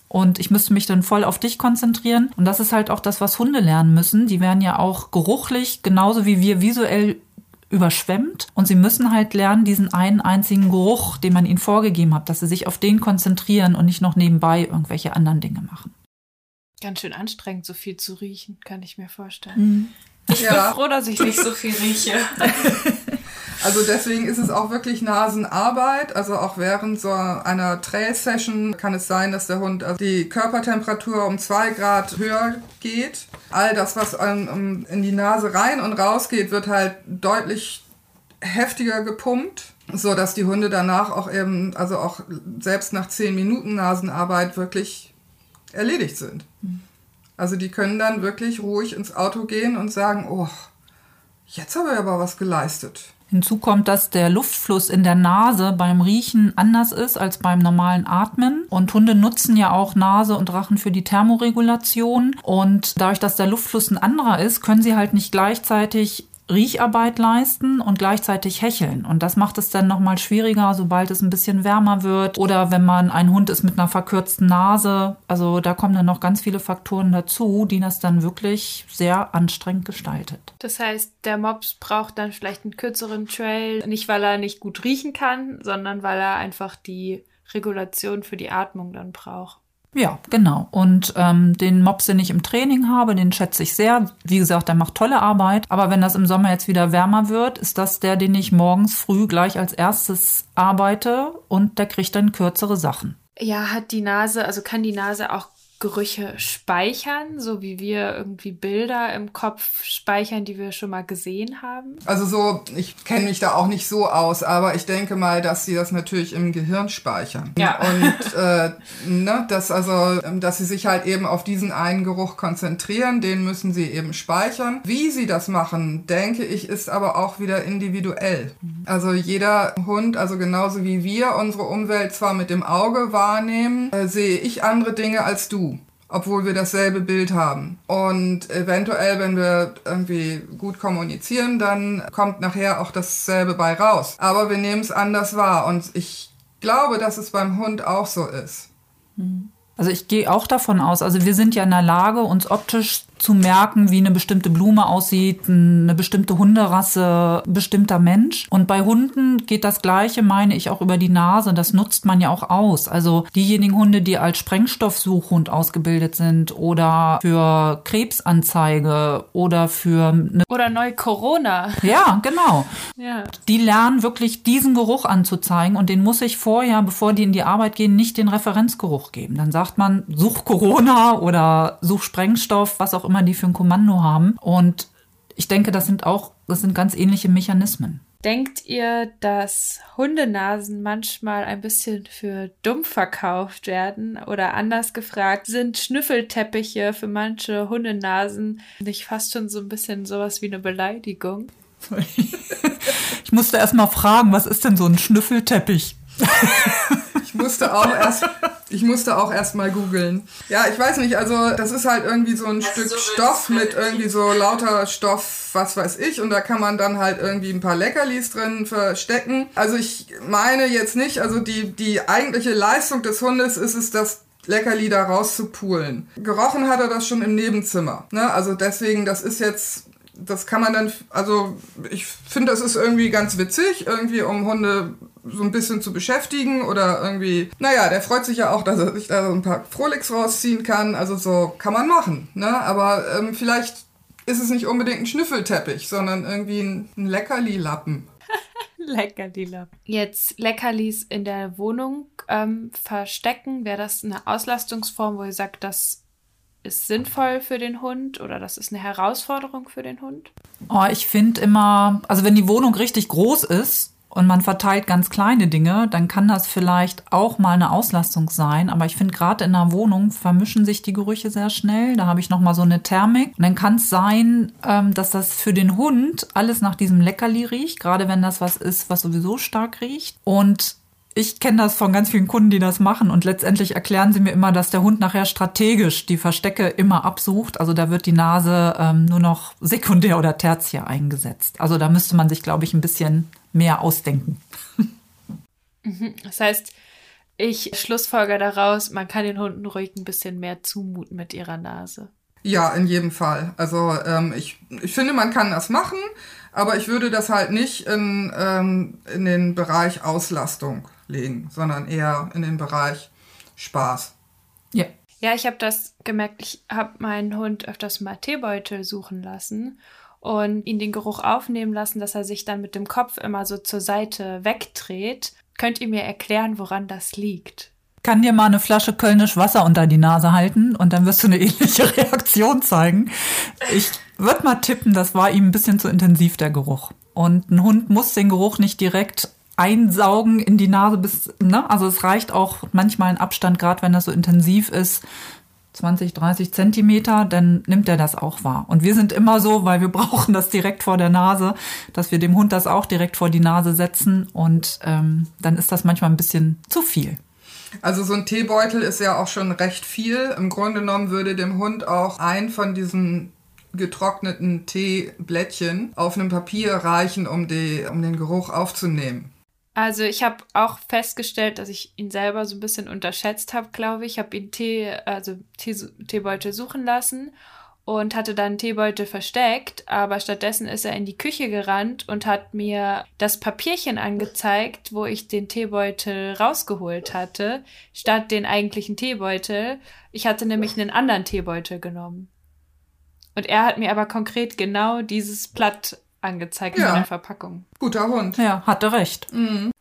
Speaker 1: Und ich müsste mich dann voll auf dich konzentrieren. Und das ist halt auch das, was Hunde lernen müssen. Die werden ja auch geruchlich, genauso wie wir visuell überschwemmt und sie müssen halt lernen, diesen einen einzigen Geruch, den man ihnen vorgegeben hat, dass sie sich auf den konzentrieren und nicht noch nebenbei irgendwelche anderen Dinge machen.
Speaker 3: Ganz schön anstrengend, so viel zu riechen, kann ich mir vorstellen.
Speaker 1: Mhm.
Speaker 3: Ich ja. bin froh, dass ich nicht so viel rieche.
Speaker 2: Also deswegen ist es auch wirklich Nasenarbeit. Also auch während so einer Trail-Session kann es sein, dass der Hund also die Körpertemperatur um zwei Grad höher geht. All das, was in die Nase rein und raus geht, wird halt deutlich heftiger gepumpt, so dass die Hunde danach auch eben, also auch selbst nach zehn Minuten Nasenarbeit wirklich erledigt sind. Also die können dann wirklich ruhig ins Auto gehen und sagen, oh, jetzt habe ich aber was geleistet.
Speaker 1: Hinzu kommt, dass der Luftfluss in der Nase beim Riechen anders ist als beim normalen Atmen. Und Hunde nutzen ja auch Nase und Rachen für die Thermoregulation. Und dadurch, dass der Luftfluss ein anderer ist, können sie halt nicht gleichzeitig Riecharbeit leisten und gleichzeitig hecheln. Und das macht es dann nochmal schwieriger, sobald es ein bisschen wärmer wird oder wenn man ein Hund ist mit einer verkürzten Nase. Also da kommen dann noch ganz viele Faktoren dazu, die das dann wirklich sehr anstrengend gestaltet.
Speaker 3: Das heißt, der Mops braucht dann vielleicht einen kürzeren Trail, nicht weil er nicht gut riechen kann, sondern weil er einfach die Regulation für die Atmung dann braucht.
Speaker 1: Ja, genau. Und ähm, den Mops, den ich im Training habe, den schätze ich sehr. Wie gesagt, der macht tolle Arbeit. Aber wenn das im Sommer jetzt wieder wärmer wird, ist das der, den ich morgens früh gleich als erstes arbeite und der kriegt dann kürzere Sachen.
Speaker 3: Ja, hat die Nase, also kann die Nase auch Gerüche speichern, so wie wir irgendwie Bilder im Kopf speichern, die wir schon mal gesehen haben?
Speaker 2: Also so, ich kenne mich da auch nicht so aus, aber ich denke mal, dass sie das natürlich im Gehirn speichern.
Speaker 3: Ja.
Speaker 2: Und äh, ne, dass also, dass sie sich halt eben auf diesen einen Geruch konzentrieren, den müssen sie eben speichern. Wie sie das machen, denke ich, ist aber auch wieder individuell. Also jeder Hund, also genauso wie wir unsere Umwelt zwar mit dem Auge wahrnehmen, äh, sehe ich andere Dinge als du obwohl wir dasselbe Bild haben. Und eventuell, wenn wir irgendwie gut kommunizieren, dann kommt nachher auch dasselbe bei raus. Aber wir nehmen es anders wahr und ich glaube, dass es beim Hund auch so ist.
Speaker 1: Also ich gehe auch davon aus, also wir sind ja in der Lage, uns optisch zu merken, wie eine bestimmte Blume aussieht, eine bestimmte Hunderasse, bestimmter Mensch. Und bei Hunden geht das Gleiche, meine ich, auch über die Nase. Das nutzt man ja auch aus. Also diejenigen Hunde, die als Sprengstoffsuchhund ausgebildet sind oder für Krebsanzeige oder für eine
Speaker 3: oder neu Corona.
Speaker 1: Ja, genau.
Speaker 3: Ja.
Speaker 1: Die lernen wirklich diesen Geruch anzuzeigen und den muss ich vorher, bevor die in die Arbeit gehen, nicht den Referenzgeruch geben. Dann sagt man, such Corona oder such Sprengstoff, was auch immer immer die für ein Kommando haben. Und ich denke, das sind auch, das sind ganz ähnliche Mechanismen.
Speaker 3: Denkt ihr, dass Hundenasen manchmal ein bisschen für dumm verkauft werden? Oder anders gefragt, sind Schnüffelteppiche für manche Hundenasen nicht fast schon so ein bisschen sowas wie eine Beleidigung?
Speaker 1: Ich musste erst mal fragen, was ist denn so ein Schnüffelteppich?
Speaker 2: Ich musste auch erst, ich musste auch erst mal googeln. Ja, ich weiß nicht, also das ist halt irgendwie so ein das Stück so Stoff mit irgendwie so lauter Stoff, was weiß ich, und da kann man dann halt irgendwie ein paar Leckerlis drin verstecken. Also ich meine jetzt nicht, also die, die eigentliche Leistung des Hundes ist es, das Leckerli da rauszupulen. Gerochen hat er das schon im Nebenzimmer. Ne? Also deswegen, das ist jetzt das kann man dann, also ich finde, das ist irgendwie ganz witzig, irgendwie um Hunde so ein bisschen zu beschäftigen oder irgendwie, naja, der freut sich ja auch, dass er sich da so ein paar Frolix rausziehen kann, also so kann man machen, ne? Aber ähm, vielleicht ist es nicht unbedingt ein Schnüffelteppich, sondern irgendwie ein, ein Leckerli-Lappen.
Speaker 3: Leckerli-Lappen. Jetzt Leckerlis in der Wohnung ähm, verstecken, wäre das eine Auslastungsform, wo ihr sagt, das ist sinnvoll für den Hund oder das ist eine Herausforderung für den Hund?
Speaker 1: Oh, ich finde immer, also wenn die Wohnung richtig groß ist und man verteilt ganz kleine Dinge, dann kann das vielleicht auch mal eine Auslastung sein. Aber ich finde gerade in einer Wohnung vermischen sich die Gerüche sehr schnell. Da habe ich noch mal so eine Thermik. Und dann kann es sein, ähm, dass das für den Hund alles nach diesem Leckerli riecht, gerade wenn das was ist, was sowieso stark riecht. Und ich kenne das von ganz vielen Kunden, die das machen und letztendlich erklären sie mir immer, dass der Hund nachher strategisch die Verstecke immer absucht. Also da wird die Nase ähm, nur noch sekundär oder tertiär eingesetzt. Also da müsste man sich, glaube ich, ein bisschen mehr ausdenken.
Speaker 3: Mhm. Das heißt, ich schlussfolger daraus, man kann den Hunden ruhig ein bisschen mehr zumuten mit ihrer Nase.
Speaker 2: Ja, in jedem Fall. Also ähm, ich, ich finde, man kann das machen, aber ich würde das halt nicht in, ähm, in den Bereich Auslastung legen, sondern eher in den Bereich Spaß.
Speaker 3: Ja. Ja, ich habe das gemerkt. Ich habe meinen Hund öfters mal Teebeutel suchen lassen und ihn den Geruch aufnehmen lassen, dass er sich dann mit dem Kopf immer so zur Seite wegdreht. Könnt ihr mir erklären, woran das liegt?
Speaker 1: Kann dir mal eine Flasche Kölnisch Wasser unter die Nase halten und dann wirst du eine ähnliche Reaktion zeigen. Ich würde mal tippen, das war ihm ein bisschen zu intensiv, der Geruch. Und ein Hund muss den Geruch nicht direkt einsaugen in die Nase bis, ne? Also es reicht auch manchmal ein Abstand, gerade wenn das so intensiv ist, 20, 30 Zentimeter, dann nimmt er das auch wahr. Und wir sind immer so, weil wir brauchen das direkt vor der Nase, dass wir dem Hund das auch direkt vor die Nase setzen und ähm, dann ist das manchmal ein bisschen zu viel.
Speaker 2: Also so ein Teebeutel ist ja auch schon recht viel. Im Grunde genommen würde dem Hund auch ein von diesen getrockneten Teeblättchen auf einem Papier reichen, um, die, um den Geruch aufzunehmen.
Speaker 3: Also ich habe auch festgestellt, dass ich ihn selber so ein bisschen unterschätzt habe, glaube ich. Ich habe ihn Tee, also Tee, Teebeutel suchen lassen und hatte dann Teebeutel versteckt, aber stattdessen ist er in die Küche gerannt und hat mir das Papierchen angezeigt, wo ich den Teebeutel rausgeholt hatte, statt den eigentlichen Teebeutel. Ich hatte nämlich einen anderen Teebeutel genommen. Und er hat mir aber konkret genau dieses Blatt angezeigt ja. in der Verpackung.
Speaker 2: Guter Hund.
Speaker 1: Ja, hatte recht. Mhm.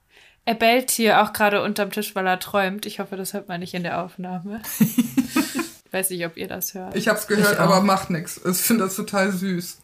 Speaker 3: Er bellt hier auch gerade unterm Tisch, weil er träumt. Ich hoffe, das hört man nicht in der Aufnahme. ich weiß nicht, ob ihr das hört.
Speaker 2: Ich hab's gehört, aber macht nichts. Ich finde das total süß.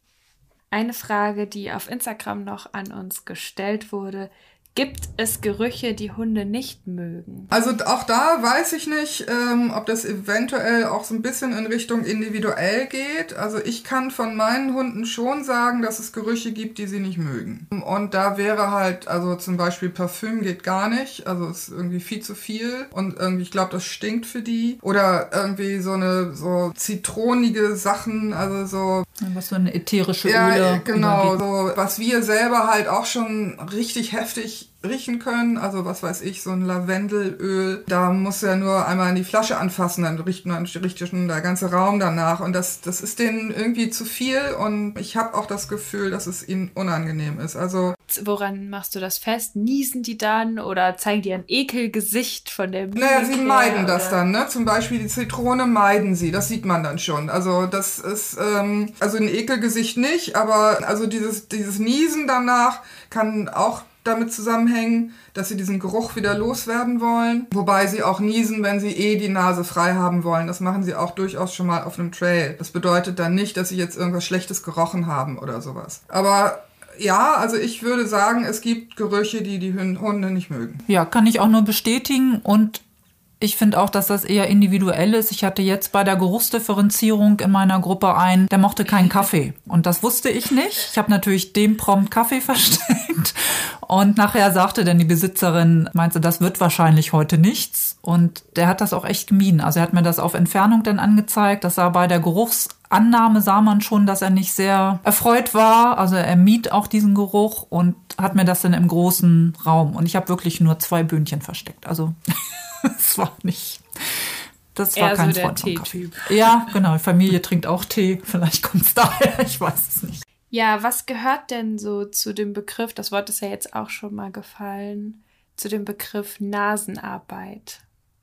Speaker 3: Eine Frage, die auf Instagram noch an uns gestellt wurde. Gibt es Gerüche, die Hunde nicht mögen?
Speaker 2: Also auch da weiß ich nicht, ähm, ob das eventuell auch so ein bisschen in Richtung individuell geht. Also ich kann von meinen Hunden schon sagen, dass es Gerüche gibt, die sie nicht mögen. Und da wäre halt, also zum Beispiel Parfüm geht gar nicht. Also ist irgendwie viel zu viel. Und irgendwie, ich glaube, das stinkt für die. Oder irgendwie so eine so zitronige Sachen, also so.
Speaker 1: Was so eine ätherische
Speaker 2: ja,
Speaker 1: Öle.
Speaker 2: Genau, so was wir selber halt auch schon richtig heftig riechen können. Also was weiß ich, so ein Lavendelöl. Da muss er nur einmal in die Flasche anfassen, dann riecht man riecht schon der ganze Raum danach. Und das, das ist denen irgendwie zu viel. Und ich habe auch das Gefühl, dass es ihnen unangenehm ist. Also
Speaker 3: Woran machst du das fest? Niesen die dann oder zeigen die ein Ekelgesicht von der
Speaker 2: Mimik Naja, sie meiden her, das dann, ne? Zum Beispiel die Zitrone meiden sie, das sieht man dann schon. Also das ist, ähm, also ein Ekelgesicht nicht, aber also dieses, dieses Niesen danach kann auch damit zusammenhängen, dass sie diesen Geruch wieder loswerden wollen. Wobei sie auch niesen, wenn sie eh die Nase frei haben wollen. Das machen sie auch durchaus schon mal auf einem Trail. Das bedeutet dann nicht, dass sie jetzt irgendwas Schlechtes gerochen haben oder sowas. Aber ja, also ich würde sagen, es gibt Gerüche, die die Hunde nicht mögen.
Speaker 1: Ja, kann ich auch nur bestätigen und ich finde auch, dass das eher individuell ist. Ich hatte jetzt bei der Geruchsdifferenzierung in meiner Gruppe einen, der mochte keinen Kaffee. Und das wusste ich nicht. Ich habe natürlich dem prompt Kaffee versteckt. Und nachher sagte dann die Besitzerin, meinte, das wird wahrscheinlich heute nichts. Und der hat das auch echt gemieden. Also er hat mir das auf Entfernung dann angezeigt. Das sah bei der Geruchsannahme sah man schon, dass er nicht sehr erfreut war. Also er mied auch diesen Geruch und hat mir das dann im großen Raum. Und ich habe wirklich nur zwei Böhnchen versteckt. Also das war nicht. Das war Eher kein so Freund von Kaffee. Ja, genau. Die Familie trinkt auch Tee. Vielleicht kommt es daher. Ich weiß es nicht.
Speaker 3: Ja, was gehört denn so zu dem Begriff, das Wort ist ja jetzt auch schon mal gefallen, zu dem Begriff Nasenarbeit?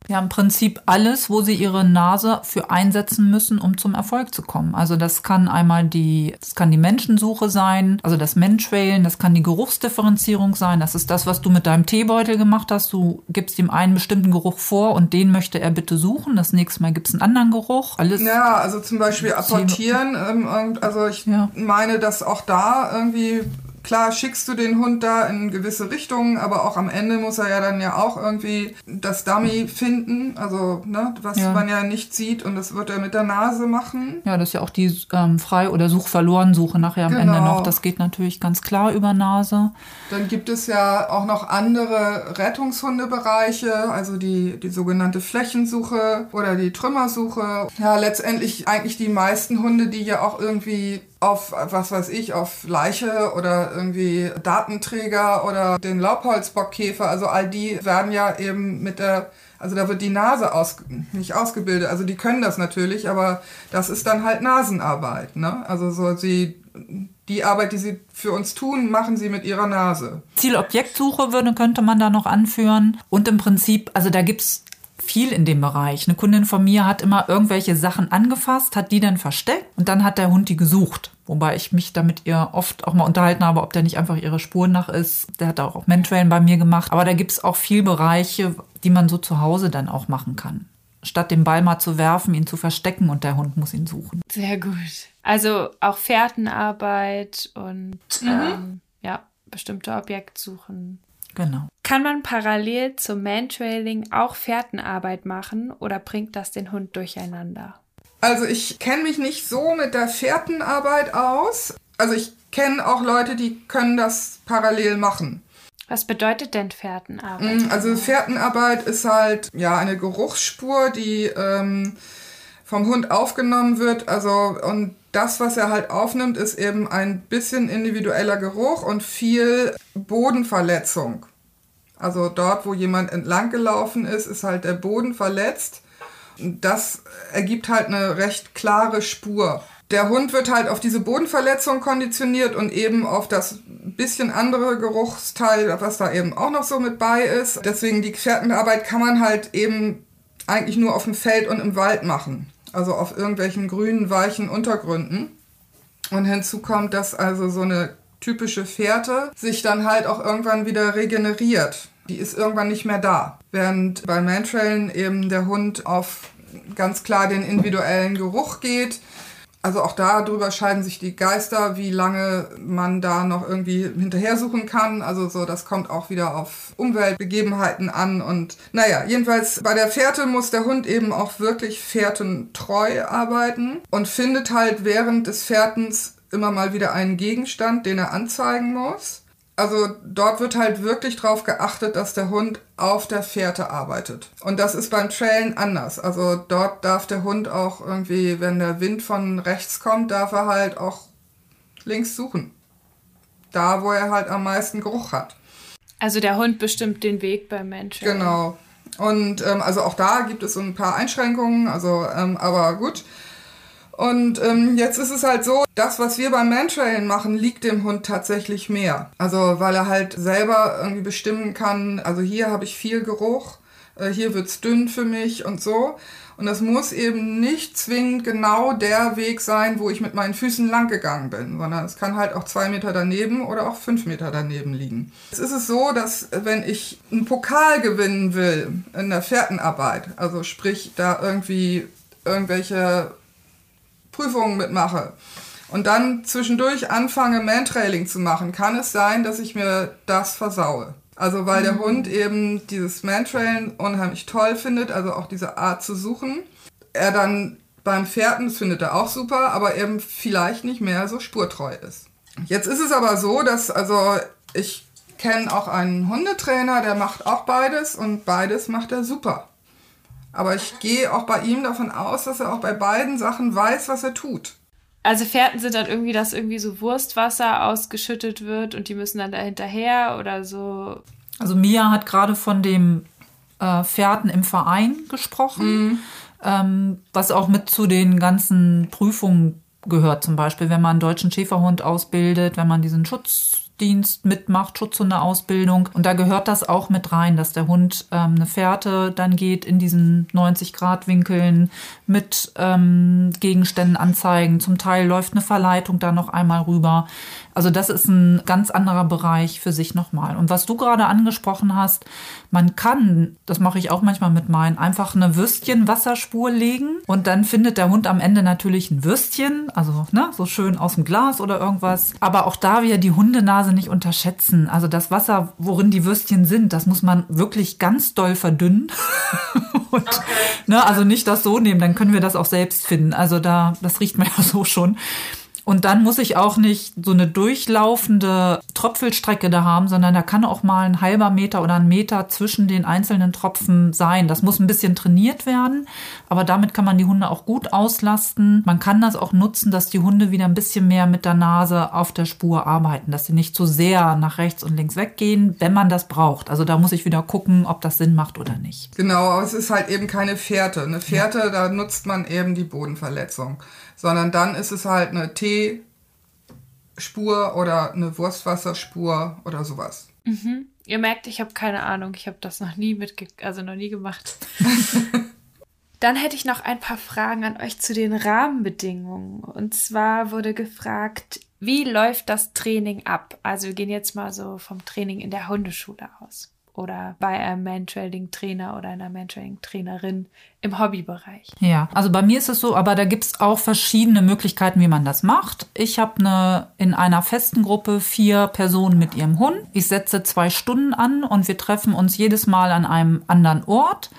Speaker 1: Ja, im Prinzip alles, wo sie ihre Nase für einsetzen müssen, um zum Erfolg zu kommen. Also das kann einmal die, das kann die Menschensuche sein, also das Menschwählen, das kann die Geruchsdifferenzierung sein. Das ist das, was du mit deinem Teebeutel gemacht hast. Du gibst ihm einen bestimmten Geruch vor und den möchte er bitte suchen. Das nächste Mal gibt es einen anderen Geruch.
Speaker 2: Alles ja, also zum Beispiel apportieren. Ähm, also ich ja. meine, dass auch da irgendwie klar schickst du den Hund da in gewisse Richtungen, aber auch am Ende muss er ja dann ja auch irgendwie das Dummy finden, also ne, was ja. man ja nicht sieht und das wird er mit der Nase machen.
Speaker 1: Ja, das ist ja auch die ähm, Frei- oder Such-Verloren-Suche nachher am genau. Ende noch. Das geht natürlich ganz klar über Nase.
Speaker 2: Dann gibt es ja auch noch andere Rettungshundebereiche, also die, die sogenannte Flächensuche oder die Trümmersuche. Ja, letztendlich eigentlich die meisten Hunde, die ja auch irgendwie auf, was weiß ich, auf Leiche oder irgendwie Datenträger oder den Laubholzbockkäfer. Also all die werden ja eben mit der, also da wird die Nase aus, nicht ausgebildet. Also die können das natürlich, aber das ist dann halt Nasenarbeit. Ne? Also so sie, die Arbeit, die sie für uns tun, machen sie mit ihrer Nase.
Speaker 1: Zielobjektsuche würde, könnte man da noch anführen. Und im Prinzip, also da gibt's viel in dem Bereich. Eine Kundin von mir hat immer irgendwelche Sachen angefasst, hat die dann versteckt und dann hat der Hund die gesucht. Wobei ich mich damit ihr oft auch mal unterhalten habe, ob der nicht einfach ihre Spuren nach ist. Der hat auch Mentrailen bei mir gemacht. Aber da gibt es auch viel Bereiche, die man so zu Hause dann auch machen kann. Statt den Ball mal zu werfen, ihn zu verstecken und der Hund muss ihn suchen.
Speaker 3: Sehr gut. Also auch Fährtenarbeit und mhm. ähm, ja, bestimmte Objektsuchen.
Speaker 1: Genau.
Speaker 3: Kann man parallel zum Mantrailing auch Fährtenarbeit machen oder bringt das den Hund durcheinander?
Speaker 2: Also ich kenne mich nicht so mit der Fährtenarbeit aus. Also ich kenne auch Leute, die können das parallel machen.
Speaker 3: Was bedeutet denn Fährtenarbeit? Mm,
Speaker 2: also Fährtenarbeit ist halt ja eine Geruchsspur, die ähm, vom Hund aufgenommen wird. Also und das, was er halt aufnimmt, ist eben ein bisschen individueller Geruch und viel Bodenverletzung. Also dort, wo jemand entlang gelaufen ist, ist halt der Boden verletzt. Das ergibt halt eine recht klare Spur. Der Hund wird halt auf diese Bodenverletzung konditioniert und eben auf das bisschen andere Geruchsteil, was da eben auch noch so mit bei ist. Deswegen die Gefährtenarbeit kann man halt eben eigentlich nur auf dem Feld und im Wald machen also auf irgendwelchen grünen, weichen Untergründen. Und hinzu kommt, dass also so eine typische Fährte sich dann halt auch irgendwann wieder regeneriert. Die ist irgendwann nicht mehr da. Während bei Mantrailen eben der Hund auf ganz klar den individuellen Geruch geht, also auch darüber scheiden sich die Geister, wie lange man da noch irgendwie hinterher suchen kann. Also so, das kommt auch wieder auf Umweltbegebenheiten an. Und naja, jedenfalls bei der Fährte muss der Hund eben auch wirklich fährtentreu arbeiten und findet halt während des Fährtens immer mal wieder einen Gegenstand, den er anzeigen muss. Also dort wird halt wirklich darauf geachtet, dass der Hund auf der Fährte arbeitet. Und das ist beim Trailen anders. Also dort darf der Hund auch irgendwie, wenn der Wind von rechts kommt, darf er halt auch links suchen. Da, wo er halt am meisten Geruch hat.
Speaker 3: Also der Hund bestimmt den Weg beim Menschen.
Speaker 2: Genau. Und ähm, also auch da gibt es so ein paar Einschränkungen. Also, ähm, aber gut. Und ähm, jetzt ist es halt so, das, was wir beim Mantrailen machen, liegt dem Hund tatsächlich mehr. Also weil er halt selber irgendwie bestimmen kann, also hier habe ich viel Geruch, äh, hier wird's dünn für mich und so. Und das muss eben nicht zwingend genau der Weg sein, wo ich mit meinen Füßen lang gegangen bin, sondern es kann halt auch zwei Meter daneben oder auch fünf Meter daneben liegen. Es ist es so, dass wenn ich einen Pokal gewinnen will in der Fährtenarbeit, also sprich da irgendwie irgendwelche Prüfungen mitmache und dann zwischendurch anfange, Mantrailing zu machen, kann es sein, dass ich mir das versaue. Also weil der mhm. Hund eben dieses Mantrailen unheimlich toll findet, also auch diese Art zu suchen. Er dann beim Pferden, das findet er auch super, aber eben vielleicht nicht mehr so spurtreu ist. Jetzt ist es aber so, dass, also ich kenne auch einen Hundetrainer, der macht auch beides und beides macht er super. Aber ich gehe auch bei ihm davon aus, dass er auch bei beiden Sachen weiß, was er tut.
Speaker 3: Also Fährten sind dann irgendwie, dass irgendwie so Wurstwasser ausgeschüttet wird und die müssen dann da hinterher oder so.
Speaker 1: Also Mia hat gerade von dem äh, Fährten im Verein gesprochen, mhm. ähm, was auch mit zu den ganzen Prüfungen gehört. Zum Beispiel, wenn man einen deutschen Schäferhund ausbildet, wenn man diesen Schutz Schutzdienst mitmacht, Schutzhundeausbildung. Und da gehört das auch mit rein, dass der Hund ähm, eine Fährte dann geht in diesen 90-Grad-Winkeln mit ähm, Gegenständen anzeigen. Zum Teil läuft eine Verleitung da noch einmal rüber. Also das ist ein ganz anderer Bereich für sich nochmal. Und was du gerade angesprochen hast, man kann, das mache ich auch manchmal mit meinen, einfach eine Würstchen-Wasserspur legen und dann findet der Hund am Ende natürlich ein Würstchen, also ne, so schön aus dem Glas oder irgendwas. Aber auch da wir die Hundenase nicht unterschätzen. Also das Wasser, worin die Würstchen sind, das muss man wirklich ganz doll verdünnen. und, okay. ne, also nicht das so nehmen, dann können wir das auch selbst finden. Also da, das riecht man ja so schon. Und dann muss ich auch nicht so eine durchlaufende Tröpfelstrecke da haben, sondern da kann auch mal ein halber Meter oder ein Meter zwischen den einzelnen Tropfen sein. Das muss ein bisschen trainiert werden, aber damit kann man die Hunde auch gut auslasten. Man kann das auch nutzen, dass die Hunde wieder ein bisschen mehr mit der Nase auf der Spur arbeiten, dass sie nicht so sehr nach rechts und links weggehen, wenn man das braucht. Also da muss ich wieder gucken, ob das Sinn macht oder nicht.
Speaker 2: Genau, aber es ist halt eben keine Fährte. Eine Fährte, ja. da nutzt man eben die Bodenverletzung sondern dann ist es halt eine Teespur oder eine Wurstwasserspur oder sowas.
Speaker 3: Mhm. Ihr merkt, ich habe keine Ahnung, ich habe das noch nie mitge also noch nie gemacht. Dann hätte ich noch ein paar Fragen an euch zu den Rahmenbedingungen. Und zwar wurde gefragt, wie läuft das Training ab? Also wir gehen jetzt mal so vom Training in der Hundeschule aus oder bei einem Mantrailing-Trainer oder einer Mantrailing-Trainerin im Hobbybereich.
Speaker 1: Ja, also bei mir ist es so, aber da gibt es auch verschiedene Möglichkeiten, wie man das macht. Ich habe eine in einer festen Gruppe vier Personen mit ihrem Hund. Ich setze zwei Stunden an und wir treffen uns jedes Mal an einem anderen Ort.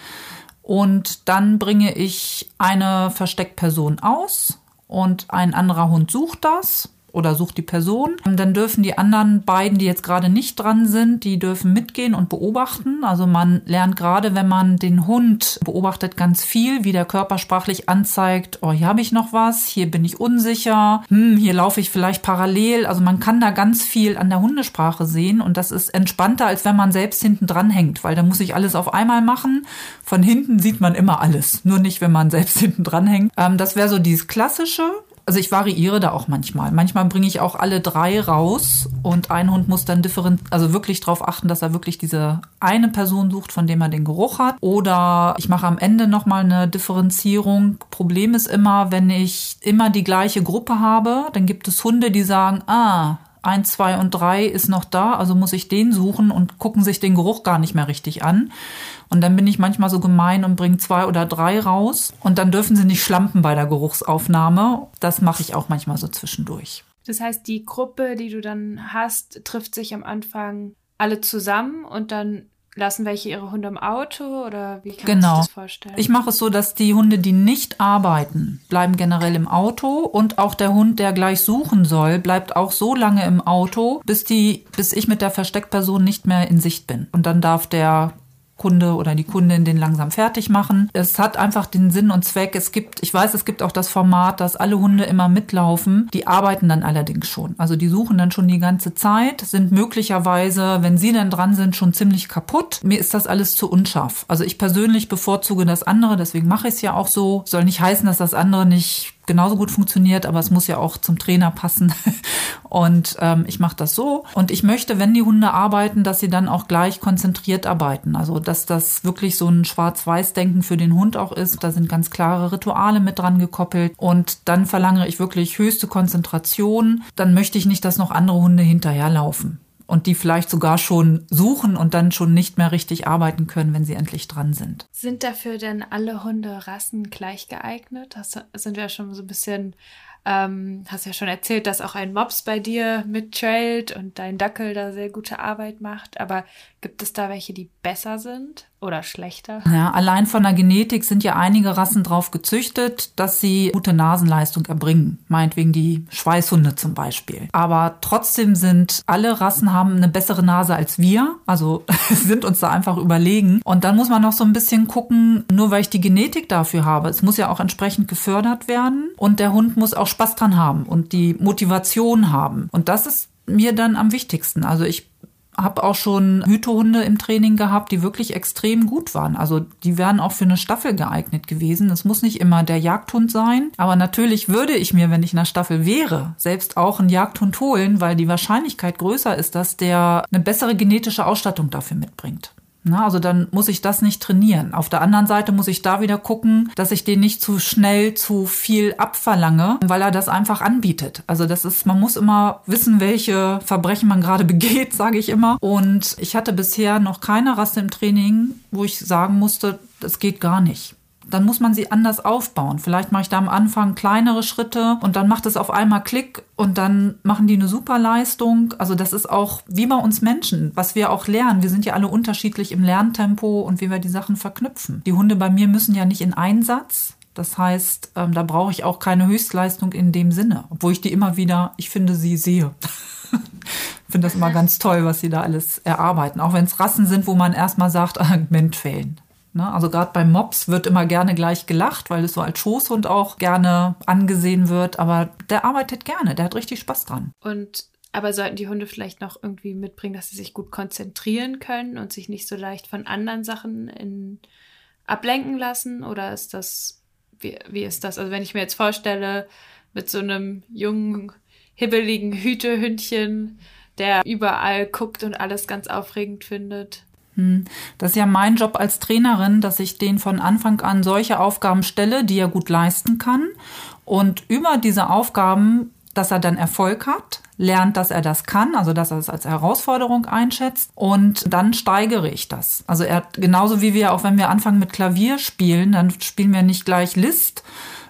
Speaker 1: Und dann bringe ich eine Versteckperson aus und ein anderer Hund sucht das oder sucht die Person. Dann dürfen die anderen beiden, die jetzt gerade nicht dran sind, die dürfen mitgehen und beobachten. Also man lernt gerade, wenn man den Hund beobachtet, ganz viel, wie der körpersprachlich anzeigt, oh, hier habe ich noch was, hier bin ich unsicher, hm, hier laufe ich vielleicht parallel. Also man kann da ganz viel an der Hundesprache sehen und das ist entspannter, als wenn man selbst hinten dran hängt, weil da muss ich alles auf einmal machen. Von hinten sieht man immer alles, nur nicht, wenn man selbst hinten dran hängt. Ähm, das wäre so dieses Klassische. Also ich variiere da auch manchmal. Manchmal bringe ich auch alle drei raus und ein Hund muss dann different, also wirklich darauf achten, dass er wirklich diese eine Person sucht, von dem er den Geruch hat. Oder ich mache am Ende nochmal eine Differenzierung. Problem ist immer, wenn ich immer die gleiche Gruppe habe, dann gibt es Hunde, die sagen, ah, 1, 2 und 3 ist noch da, also muss ich den suchen und gucken sich den Geruch gar nicht mehr richtig an. Und dann bin ich manchmal so gemein und bringe zwei oder drei raus. Und dann dürfen sie nicht schlampen bei der Geruchsaufnahme. Das mache ich auch manchmal so zwischendurch.
Speaker 3: Das heißt, die Gruppe, die du dann hast, trifft sich am Anfang alle zusammen und dann Lassen welche ihre Hunde im Auto oder wie kann genau. man sich das vorstellen?
Speaker 1: Ich mache es so, dass die Hunde, die nicht arbeiten, bleiben generell im Auto und auch der Hund, der gleich suchen soll, bleibt auch so lange im Auto, bis die, bis ich mit der Versteckperson nicht mehr in Sicht bin. Und dann darf der Kunde oder die Kundin den langsam fertig machen. Es hat einfach den Sinn und Zweck. Es gibt, ich weiß, es gibt auch das Format, dass alle Hunde immer mitlaufen. Die arbeiten dann allerdings schon. Also die suchen dann schon die ganze Zeit, sind möglicherweise, wenn sie dann dran sind, schon ziemlich kaputt. Mir ist das alles zu unscharf. Also ich persönlich bevorzuge das andere, deswegen mache ich es ja auch so. Soll nicht heißen, dass das andere nicht genauso gut funktioniert, aber es muss ja auch zum Trainer passen. Und ähm, ich mache das so. Und ich möchte, wenn die Hunde arbeiten, dass sie dann auch gleich konzentriert arbeiten. Also dass das wirklich so ein Schwarz-Weiß-Denken für den Hund auch ist. Da sind ganz klare Rituale mit dran gekoppelt. Und dann verlange ich wirklich höchste Konzentration. Dann möchte ich nicht, dass noch andere Hunde hinterherlaufen und die vielleicht sogar schon suchen und dann schon nicht mehr richtig arbeiten können, wenn sie endlich dran sind.
Speaker 3: Sind dafür denn alle Hunderassen gleich geeignet? Das sind wir schon so ein bisschen Ähm, hast ja schon erzählt, dass auch ein Mops bei dir mittrailt und dein Dackel da sehr gute Arbeit macht. Aber gibt es da welche, die besser sind oder schlechter?
Speaker 1: Ja, allein von der Genetik sind ja einige Rassen drauf gezüchtet, dass sie gute Nasenleistung erbringen. Meinetwegen die Schweißhunde zum Beispiel. Aber trotzdem sind alle Rassen haben eine bessere Nase als wir. Also sind uns da einfach überlegen. Und dann muss man noch so ein bisschen gucken, nur weil ich die Genetik dafür habe. Es muss ja auch entsprechend gefördert werden. Und der Hund muss auch Spaß dran haben und die Motivation haben. Und das ist mir dann am wichtigsten. Also ich habe auch schon Hütehunde im Training gehabt, die wirklich extrem gut waren. Also die wären auch für eine Staffel geeignet gewesen. Es muss nicht immer der Jagdhund sein, aber natürlich würde ich mir, wenn ich in der Staffel wäre, selbst auch einen Jagdhund holen, weil die Wahrscheinlichkeit größer ist, dass der eine bessere genetische Ausstattung dafür mitbringt. Na, also dann muss ich das nicht trainieren. Auf der anderen Seite muss ich da wieder gucken, dass ich den nicht zu schnell zu viel abverlange, weil er das einfach anbietet. Also das ist, man muss immer wissen, welche Verbrechen man gerade begeht, sage ich immer. Und ich hatte bisher noch keine Rasse im Training, wo ich sagen musste, das geht gar nicht dann muss man sie anders aufbauen. Vielleicht mache ich da am Anfang kleinere Schritte und dann macht es auf einmal Klick und dann machen die eine super Leistung. Also das ist auch wie bei uns Menschen, was wir auch lernen. Wir sind ja alle unterschiedlich im Lerntempo und wie wir die Sachen verknüpfen. Die Hunde bei mir müssen ja nicht in Einsatz. Das heißt, ähm, da brauche ich auch keine Höchstleistung in dem Sinne, obwohl ich die immer wieder, ich finde, sie sehe. Ich finde das immer ganz toll, was sie da alles erarbeiten. Auch wenn es Rassen sind, wo man erstmal sagt, Argument fehlen. Ne? Also gerade bei Mops wird immer gerne gleich gelacht, weil es so als Schoßhund auch gerne angesehen wird. Aber der arbeitet gerne, der hat richtig Spaß dran.
Speaker 3: Und aber sollten die Hunde vielleicht noch irgendwie mitbringen, dass sie sich gut konzentrieren können und sich nicht so leicht von anderen Sachen in, ablenken lassen? Oder ist das, wie, wie ist das? Also wenn ich mir jetzt vorstelle, mit so einem jungen, hibbeligen Hütehündchen, der überall guckt und alles ganz aufregend findet.
Speaker 1: Hm. Das ist ja mein Job als Trainerin, dass ich den von Anfang an solche Aufgaben stelle, die er gut leisten kann. Und über diese Aufgaben, dass er dann Erfolg hat, lernt, dass er das kann, also dass er es als Herausforderung einschätzt und dann steigere ich das. Also er genauso wie wir auch wenn wir anfangen mit Klavier spielen, dann spielen wir nicht gleich List,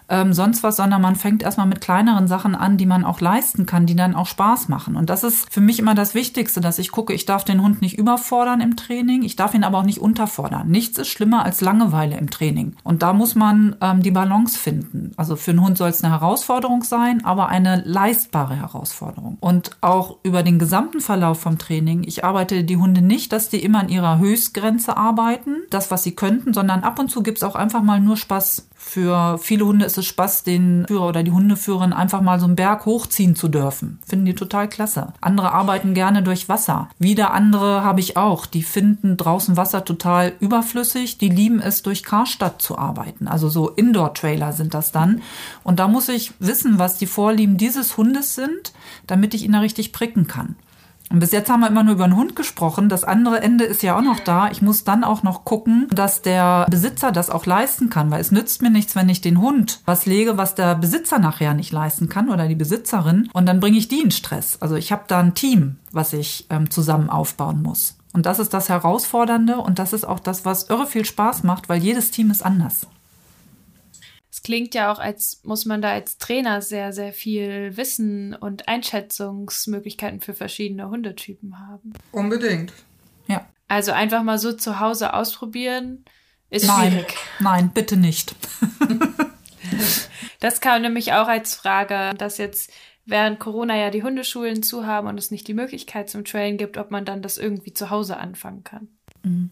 Speaker 1: ähm, sonst was, sondern man fängt erstmal mit kleineren Sachen an, die man auch leisten kann, die dann auch Spaß machen. Und das ist für mich immer das Wichtigste, dass ich gucke, ich darf den Hund nicht überfordern im Training, ich darf ihn aber auch nicht unterfordern. Nichts ist schlimmer als Langeweile im Training. Und da muss man ähm, die Balance finden. Also für einen Hund soll es eine Herausforderung sein, aber eine leistbare Herausforderung. Und auch über den gesamten Verlauf vom Training, ich arbeite die Hunde nicht, dass die immer an ihrer Höchstgrenze arbeiten, das, was sie könnten, sondern ab und zu gibt es auch einfach mal nur Spaß für viele Hunde ist es Spaß, den Führer oder die Hundeführerin einfach mal so einen Berg hochziehen zu dürfen. Finden die total klasse. Andere arbeiten gerne durch Wasser. Wieder andere habe ich auch. Die finden draußen Wasser total überflüssig. Die lieben es, durch Karstadt zu arbeiten. Also so Indoor-Trailer sind das dann. Und da muss ich wissen, was die Vorlieben dieses Hundes sind, damit ich ihn da richtig pricken kann. Und bis jetzt haben wir immer nur über einen Hund gesprochen. Das andere Ende ist ja auch noch da. Ich muss dann auch noch gucken, dass der Besitzer das auch leisten kann, weil es nützt mir nichts, wenn ich den Hund was lege, was der Besitzer nachher nicht leisten kann oder die Besitzerin. Und dann bringe ich die in Stress. Also ich habe da ein Team, was ich ähm, zusammen aufbauen muss. Und das ist das Herausfordernde und das ist auch das, was irre viel Spaß macht, weil jedes Team ist anders
Speaker 3: klingt ja auch, als muss man da als Trainer sehr, sehr viel Wissen und Einschätzungsmöglichkeiten für verschiedene Hundetypen haben.
Speaker 2: Unbedingt.
Speaker 1: Ja.
Speaker 3: Also einfach mal so zu Hause ausprobieren ist
Speaker 1: Nein.
Speaker 3: schwierig.
Speaker 1: Nein, bitte nicht.
Speaker 3: das kam nämlich auch als Frage, dass jetzt während Corona ja die Hundeschulen zu haben und es nicht die Möglichkeit zum Trailen gibt, ob man dann das irgendwie zu Hause anfangen kann.
Speaker 1: Mhm.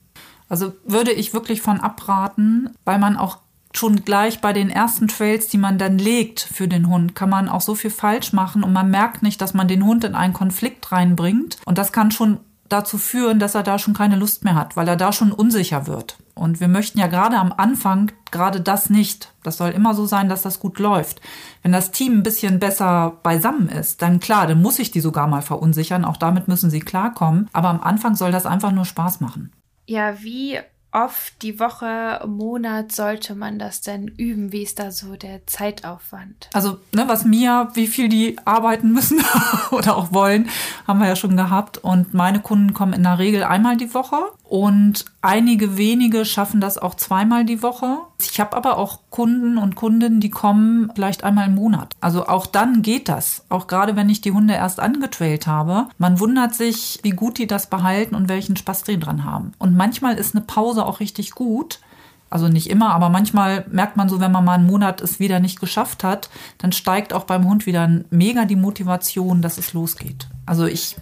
Speaker 1: Also würde ich wirklich von abraten, weil man auch schon gleich bei den ersten Trails, die man dann legt für den Hund, kann man auch so viel falsch machen und man merkt nicht, dass man den Hund in einen Konflikt reinbringt. Und das kann schon dazu führen, dass er da schon keine Lust mehr hat, weil er da schon unsicher wird. Und wir möchten ja gerade am Anfang gerade das nicht. Das soll immer so sein, dass das gut läuft. Wenn das Team ein bisschen besser beisammen ist, dann klar, dann muss ich die sogar mal verunsichern. Auch damit müssen sie klarkommen. Aber am Anfang soll das einfach nur Spaß machen.
Speaker 3: Ja, wie oft die Woche, Monat sollte man das denn üben? Wie ist da so der Zeitaufwand?
Speaker 1: Also, ne, was mir, wie viel die arbeiten müssen oder auch wollen, haben wir ja schon gehabt. Und meine Kunden kommen in der Regel einmal die Woche Und einige wenige schaffen das auch zweimal die Woche. Ich habe aber auch Kunden und Kundinnen, die kommen vielleicht einmal im Monat. Also auch dann geht das. Auch gerade wenn ich die Hunde erst angetrailt habe. Man wundert sich, wie gut die das behalten und welchen Spaß die dran haben. Und manchmal ist eine Pause auch richtig gut. Also nicht immer, aber manchmal merkt man so, wenn man mal einen Monat es wieder nicht geschafft hat, dann steigt auch beim Hund wieder mega die Motivation, dass es losgeht. Also ich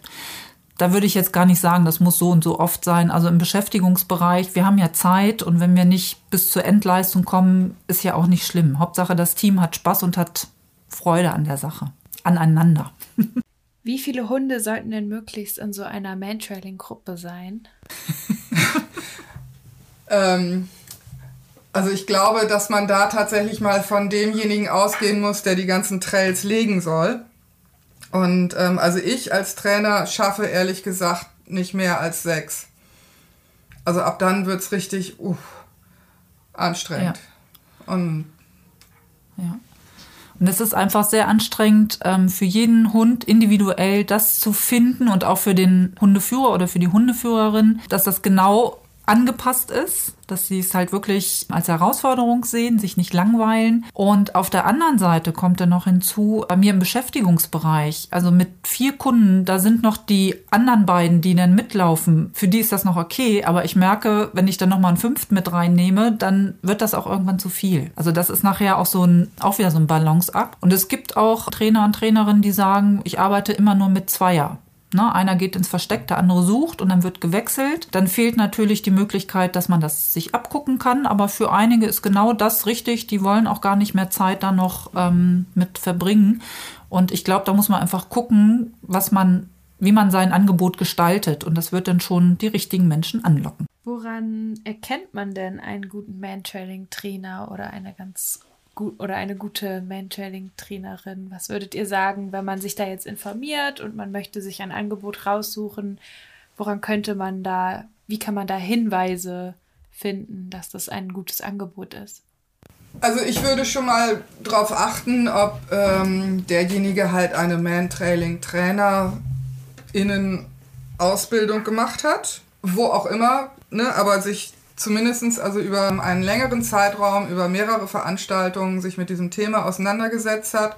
Speaker 1: da würde ich jetzt gar nicht sagen, das muss so und so oft sein. Also im Beschäftigungsbereich, wir haben ja Zeit und wenn wir nicht bis zur Endleistung kommen, ist ja auch nicht schlimm. Hauptsache, das Team hat Spaß und hat Freude an der Sache, aneinander.
Speaker 3: Wie viele Hunde sollten denn möglichst in so einer Mantrailing-Gruppe sein?
Speaker 2: ähm, also ich glaube, dass man da tatsächlich mal von demjenigen ausgehen muss, der die ganzen Trails legen soll. Und ähm, also ich als Trainer schaffe ehrlich gesagt nicht mehr als sechs. Also ab dann wird es richtig uh, anstrengend.
Speaker 1: Ja. Und ja. Und es ist einfach sehr anstrengend ähm, für jeden Hund individuell das zu finden und auch für den Hundeführer oder für die Hundeführerin, dass das genau angepasst ist, dass sie es halt wirklich als Herausforderung sehen, sich nicht langweilen. Und auf der anderen Seite kommt dann noch hinzu, bei mir im Beschäftigungsbereich, also mit vier Kunden, da sind noch die anderen beiden, die dann mitlaufen. Für die ist das noch okay, aber ich merke, wenn ich dann noch mal einen fünften mit reinnehme, dann wird das auch irgendwann zu viel. Also das ist nachher auch so ein, auch wieder so ein Balanceakt. Und es gibt auch Trainer und Trainerinnen, die sagen, ich arbeite immer nur mit Zweier. Ne, einer geht ins Versteck, der andere sucht und dann wird gewechselt. Dann fehlt natürlich die Möglichkeit, dass man das sich abgucken kann. Aber für einige ist genau das richtig. Die wollen auch gar nicht mehr Zeit da noch ähm, mit verbringen. Und ich glaube, da muss man einfach gucken, was man, wie man sein Angebot gestaltet. Und das wird dann schon die richtigen Menschen anlocken.
Speaker 3: Woran erkennt man denn einen guten Man-Trailing-Trainer oder eine ganz oder eine gute Mentoring-Trainerin? Was würdet ihr sagen, wenn man sich da jetzt informiert und man möchte sich ein Angebot raussuchen? Woran könnte man da, wie kann man da Hinweise finden, dass das ein gutes Angebot ist?
Speaker 2: Also ich würde schon mal darauf achten, ob ähm, derjenige halt eine Man-Trailing-Trainer-Innen Ausbildung gemacht hat, wo auch immer, ne, aber sich zumindest also über einen längeren Zeitraum, über mehrere Veranstaltungen sich mit diesem Thema auseinandergesetzt hat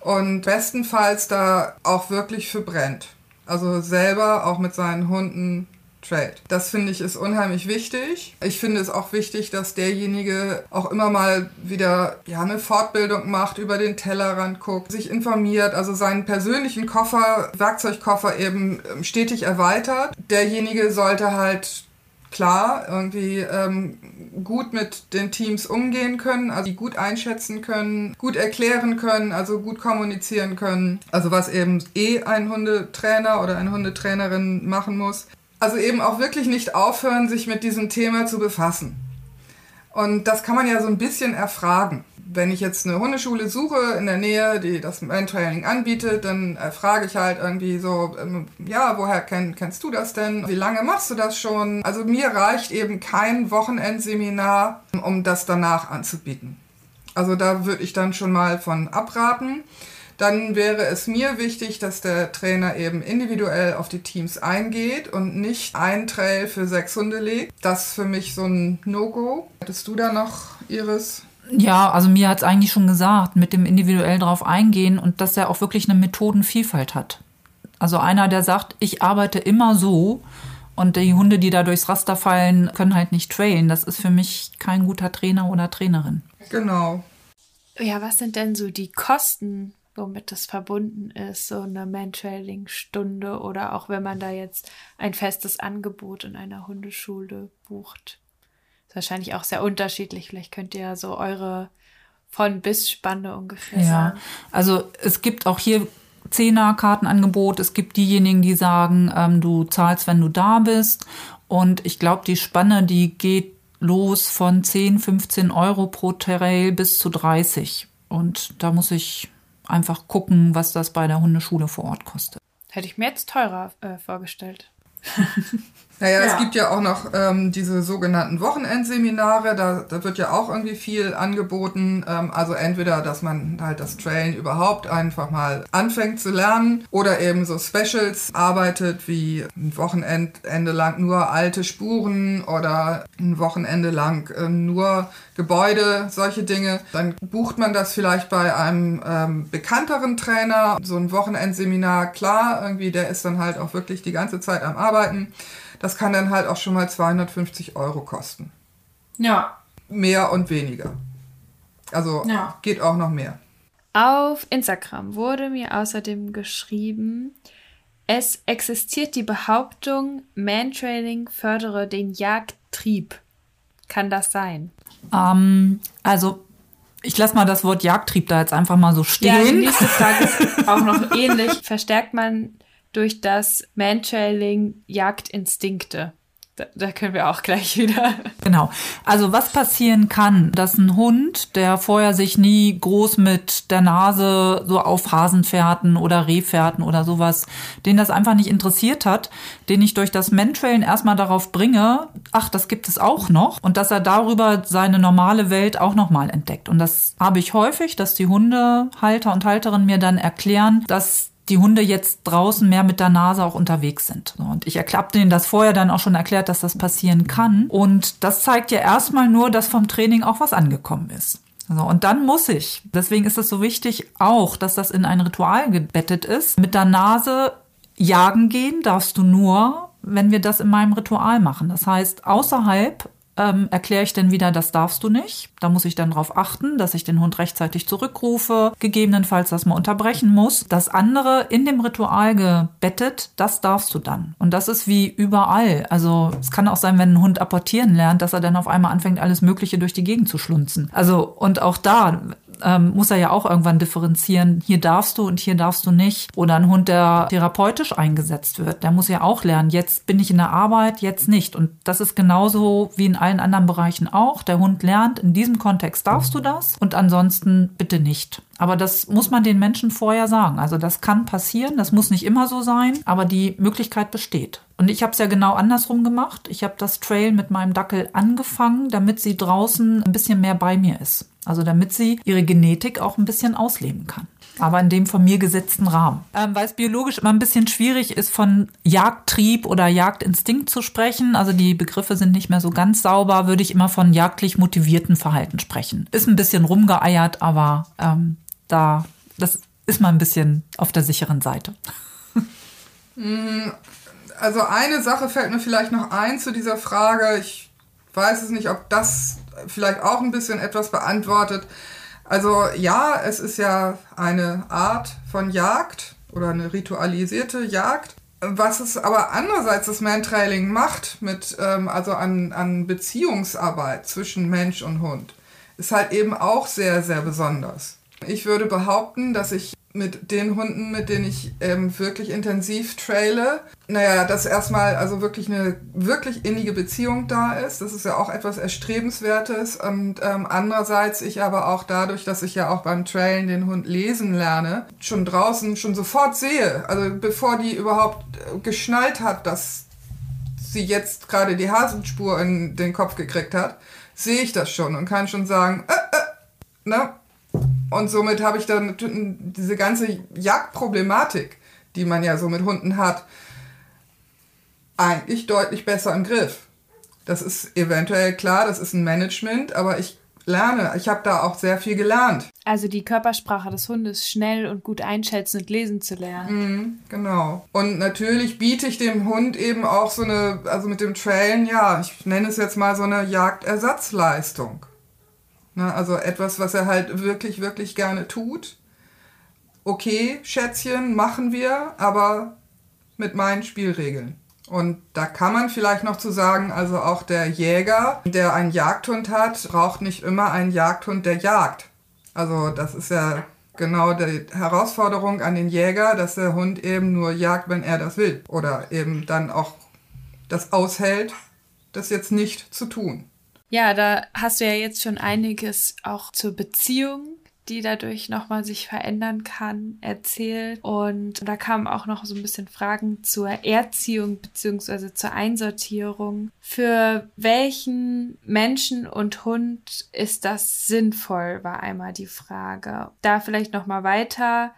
Speaker 2: und bestenfalls da auch wirklich für brennt. Also selber auch mit seinen Hunden Trade. Das finde ich ist unheimlich wichtig. Ich finde es auch wichtig, dass derjenige auch immer mal wieder ja, eine Fortbildung macht, über den Tellerrand guckt, sich informiert, also seinen persönlichen Koffer, Werkzeugkoffer eben ähm, stetig erweitert. Derjenige sollte halt klar irgendwie ähm, gut mit den Teams umgehen können, also die gut einschätzen können, gut erklären können, also gut kommunizieren können. Also was eben eh ein Hundetrainer oder eine Hundetrainerin machen muss. Also eben auch wirklich nicht aufhören, sich mit diesem Thema zu befassen. Und das kann man ja so ein bisschen erfragen wenn ich jetzt eine Hundeschule suche in der Nähe, die das Mentrailing anbietet, dann äh, frage ich halt irgendwie so, ähm, ja, woher kenn, kennst du das denn? Wie lange machst du das schon? Also mir reicht eben kein Wochenendseminar, um das danach anzubieten. Also da würde ich dann schon mal von abraten. Dann wäre es mir wichtig, dass der Trainer eben individuell auf die Teams eingeht und nicht ein Trail für sechs Hunde legt. Das ist für mich so ein No-Go. Hättest du da noch, Iris?
Speaker 1: Ja, also mir hat es eigentlich schon gesagt, mit dem individuell drauf eingehen und dass er auch wirklich eine Methodenvielfalt hat. Also einer, der sagt, ich arbeite immer so und die Hunde, die da durchs Raster fallen, können halt nicht trailen. Das ist für mich kein guter Trainer oder Trainerin.
Speaker 2: Genau.
Speaker 3: Ja, was sind denn so die Kosten, womit das verbunden ist, so eine Mantrailing-Stunde oder auch wenn man da jetzt ein festes Angebot in einer Hundeschule bucht? Ist wahrscheinlich auch sehr unterschiedlich. Vielleicht könnt ihr ja so eure von bis Spanne ungefähr ja. sagen.
Speaker 1: Also es gibt auch hier Zehner-Kartenangebot. Es gibt diejenigen, die sagen, ähm, du zahlst, wenn du da bist. Und ich glaube, die Spanne, die geht los von 10, 15 Euro pro Trail bis zu 30. Und da muss ich einfach gucken, was das bei der Hundeschule vor Ort kostet.
Speaker 3: Hätte ich mir jetzt teurer äh, vorgestellt.
Speaker 2: Naja, ja. es gibt ja auch noch ähm, diese sogenannten Wochenendseminare, da, da wird ja auch irgendwie viel angeboten. Ähm, also entweder, dass man halt das Trailen überhaupt einfach mal anfängt zu lernen oder eben so Specials arbeitet, wie ein Wochenende lang nur alte Spuren oder ein Wochenende lang äh, nur Gebäude, solche Dinge. Dann bucht man das vielleicht bei einem ähm, bekannteren Trainer. So ein Wochenendseminar, klar, irgendwie, der ist dann halt auch wirklich die ganze Zeit am Arbeiten. Das kann dann halt auch schon mal 250 Euro kosten.
Speaker 3: Ja.
Speaker 2: Mehr und weniger. Also ja. geht auch noch mehr.
Speaker 3: Auf Instagram wurde mir außerdem geschrieben, es existiert die Behauptung, Mantrailing fördere den Jagdtrieb. Kann das sein?
Speaker 1: Ähm, also ich lasse mal das Wort Jagdtrieb da jetzt einfach mal so stehen. Ja,
Speaker 3: die nächste Frage ist auch noch ähnlich. Verstärkt man durch das Mantrailing Jagdinstinkte. Da, da, können wir auch gleich wieder.
Speaker 1: Genau. Also was passieren kann, dass ein Hund, der vorher sich nie groß mit der Nase so auf Hasenfährten oder Rehfährten oder sowas, den das einfach nicht interessiert hat, den ich durch das Mentrailen erstmal darauf bringe, ach, das gibt es auch noch und dass er darüber seine normale Welt auch nochmal entdeckt. Und das habe ich häufig, dass die Hundehalter und Halterinnen mir dann erklären, dass die Hunde jetzt draußen mehr mit der Nase auch unterwegs sind. Und ich habe denen das vorher dann auch schon erklärt, dass das passieren kann. Und das zeigt ja erstmal nur, dass vom Training auch was angekommen ist. So, und dann muss ich, deswegen ist es so wichtig auch, dass das in ein Ritual gebettet ist. Mit der Nase jagen gehen darfst du nur, wenn wir das in meinem Ritual machen. Das heißt, außerhalb ähm, erkläre ich dann wieder, das darfst du nicht. Da muss ich dann darauf achten, dass ich den Hund rechtzeitig zurückrufe, gegebenenfalls das mal unterbrechen muss. Das andere in dem Ritual gebettet, das darfst du dann. Und das ist wie überall. Also es kann auch sein, wenn ein Hund apportieren lernt, dass er dann auf einmal anfängt, alles Mögliche durch die Gegend zu schlunzen. Also und auch da, ähm, muss er ja auch irgendwann differenzieren, hier darfst du und hier darfst du nicht. Oder ein Hund, der therapeutisch eingesetzt wird, der muss ja auch lernen, jetzt bin ich in der Arbeit, jetzt nicht. Und das ist genauso wie in allen anderen Bereichen auch. Der Hund lernt, in diesem Kontext darfst du das und ansonsten bitte nicht. Aber das muss man den Menschen vorher sagen. Also das kann passieren, das muss nicht immer so sein, aber die Möglichkeit besteht. Und ich habe es ja genau andersrum gemacht. Ich habe das Trail mit meinem Dackel angefangen, damit sie draußen ein bisschen mehr bei mir ist. Also damit sie ihre Genetik auch ein bisschen ausleben kann. Aber in dem von mir gesetzten Rahmen. Ähm, weil es biologisch immer ein bisschen schwierig ist, von Jagdtrieb oder Jagdinstinkt zu sprechen. Also die Begriffe sind nicht mehr so ganz sauber, würde ich immer von jagdlich motivierten Verhalten sprechen. Ist ein bisschen rumgeeiert, aber ähm, da, das ist mal ein bisschen auf der sicheren Seite.
Speaker 2: Also eine Sache fällt mir vielleicht noch ein zu dieser Frage. Ich weiß es nicht, ob das vielleicht auch ein bisschen etwas beantwortet. Also ja, es ist ja eine Art von Jagd oder eine ritualisierte Jagd. Was es aber andererseits das Mantrailing macht, mit, ähm, also an, an Beziehungsarbeit zwischen Mensch und Hund, ist halt eben auch sehr, sehr besonders. Ich würde behaupten, dass ich mit den Hunden, mit denen ich ähm, wirklich intensiv traile, naja, dass erstmal also wirklich eine wirklich innige Beziehung da ist. Das ist ja auch etwas Erstrebenswertes. Und ähm, andererseits ich aber auch dadurch, dass ich ja auch beim Trailen den Hund lesen lerne, schon draußen schon sofort sehe, also bevor die überhaupt äh, geschnallt hat, dass sie jetzt gerade die Hasenspur in den Kopf gekriegt hat, sehe ich das schon und kann schon sagen, äh, äh, ne? Und somit habe ich dann diese ganze Jagdproblematik, die man ja so mit Hunden hat, eigentlich deutlich besser im Griff. Das ist eventuell klar, das ist ein Management, aber ich lerne. Ich habe da auch sehr viel gelernt.
Speaker 3: Also die Körpersprache des Hundes schnell und gut einschätzen und lesen zu lernen.
Speaker 2: Mhm, genau. Und natürlich biete ich dem Hund eben auch so eine, also mit dem Trailen, ja, ich nenne es jetzt mal so eine Jagdersatzleistung. Ne, also etwas, was er halt wirklich, wirklich gerne tut. Okay, Schätzchen, machen wir, aber mit meinen Spielregeln. Und da kann man vielleicht noch zu sagen, also auch der Jäger, der einen Jagdhund hat, braucht nicht immer einen Jagdhund, der jagt. Also das ist ja genau die Herausforderung an den Jäger, dass der Hund eben nur jagt, wenn er das will. Oder eben dann auch das aushält, das jetzt nicht zu tun.
Speaker 3: Ja, da hast du ja jetzt schon einiges auch zur Beziehung die dadurch nochmal sich verändern kann, erzählt. Und da kamen auch noch so ein bisschen Fragen zur Erziehung beziehungsweise zur Einsortierung. Für welchen Menschen und Hund ist das sinnvoll, war einmal die Frage. Da vielleicht nochmal weiter.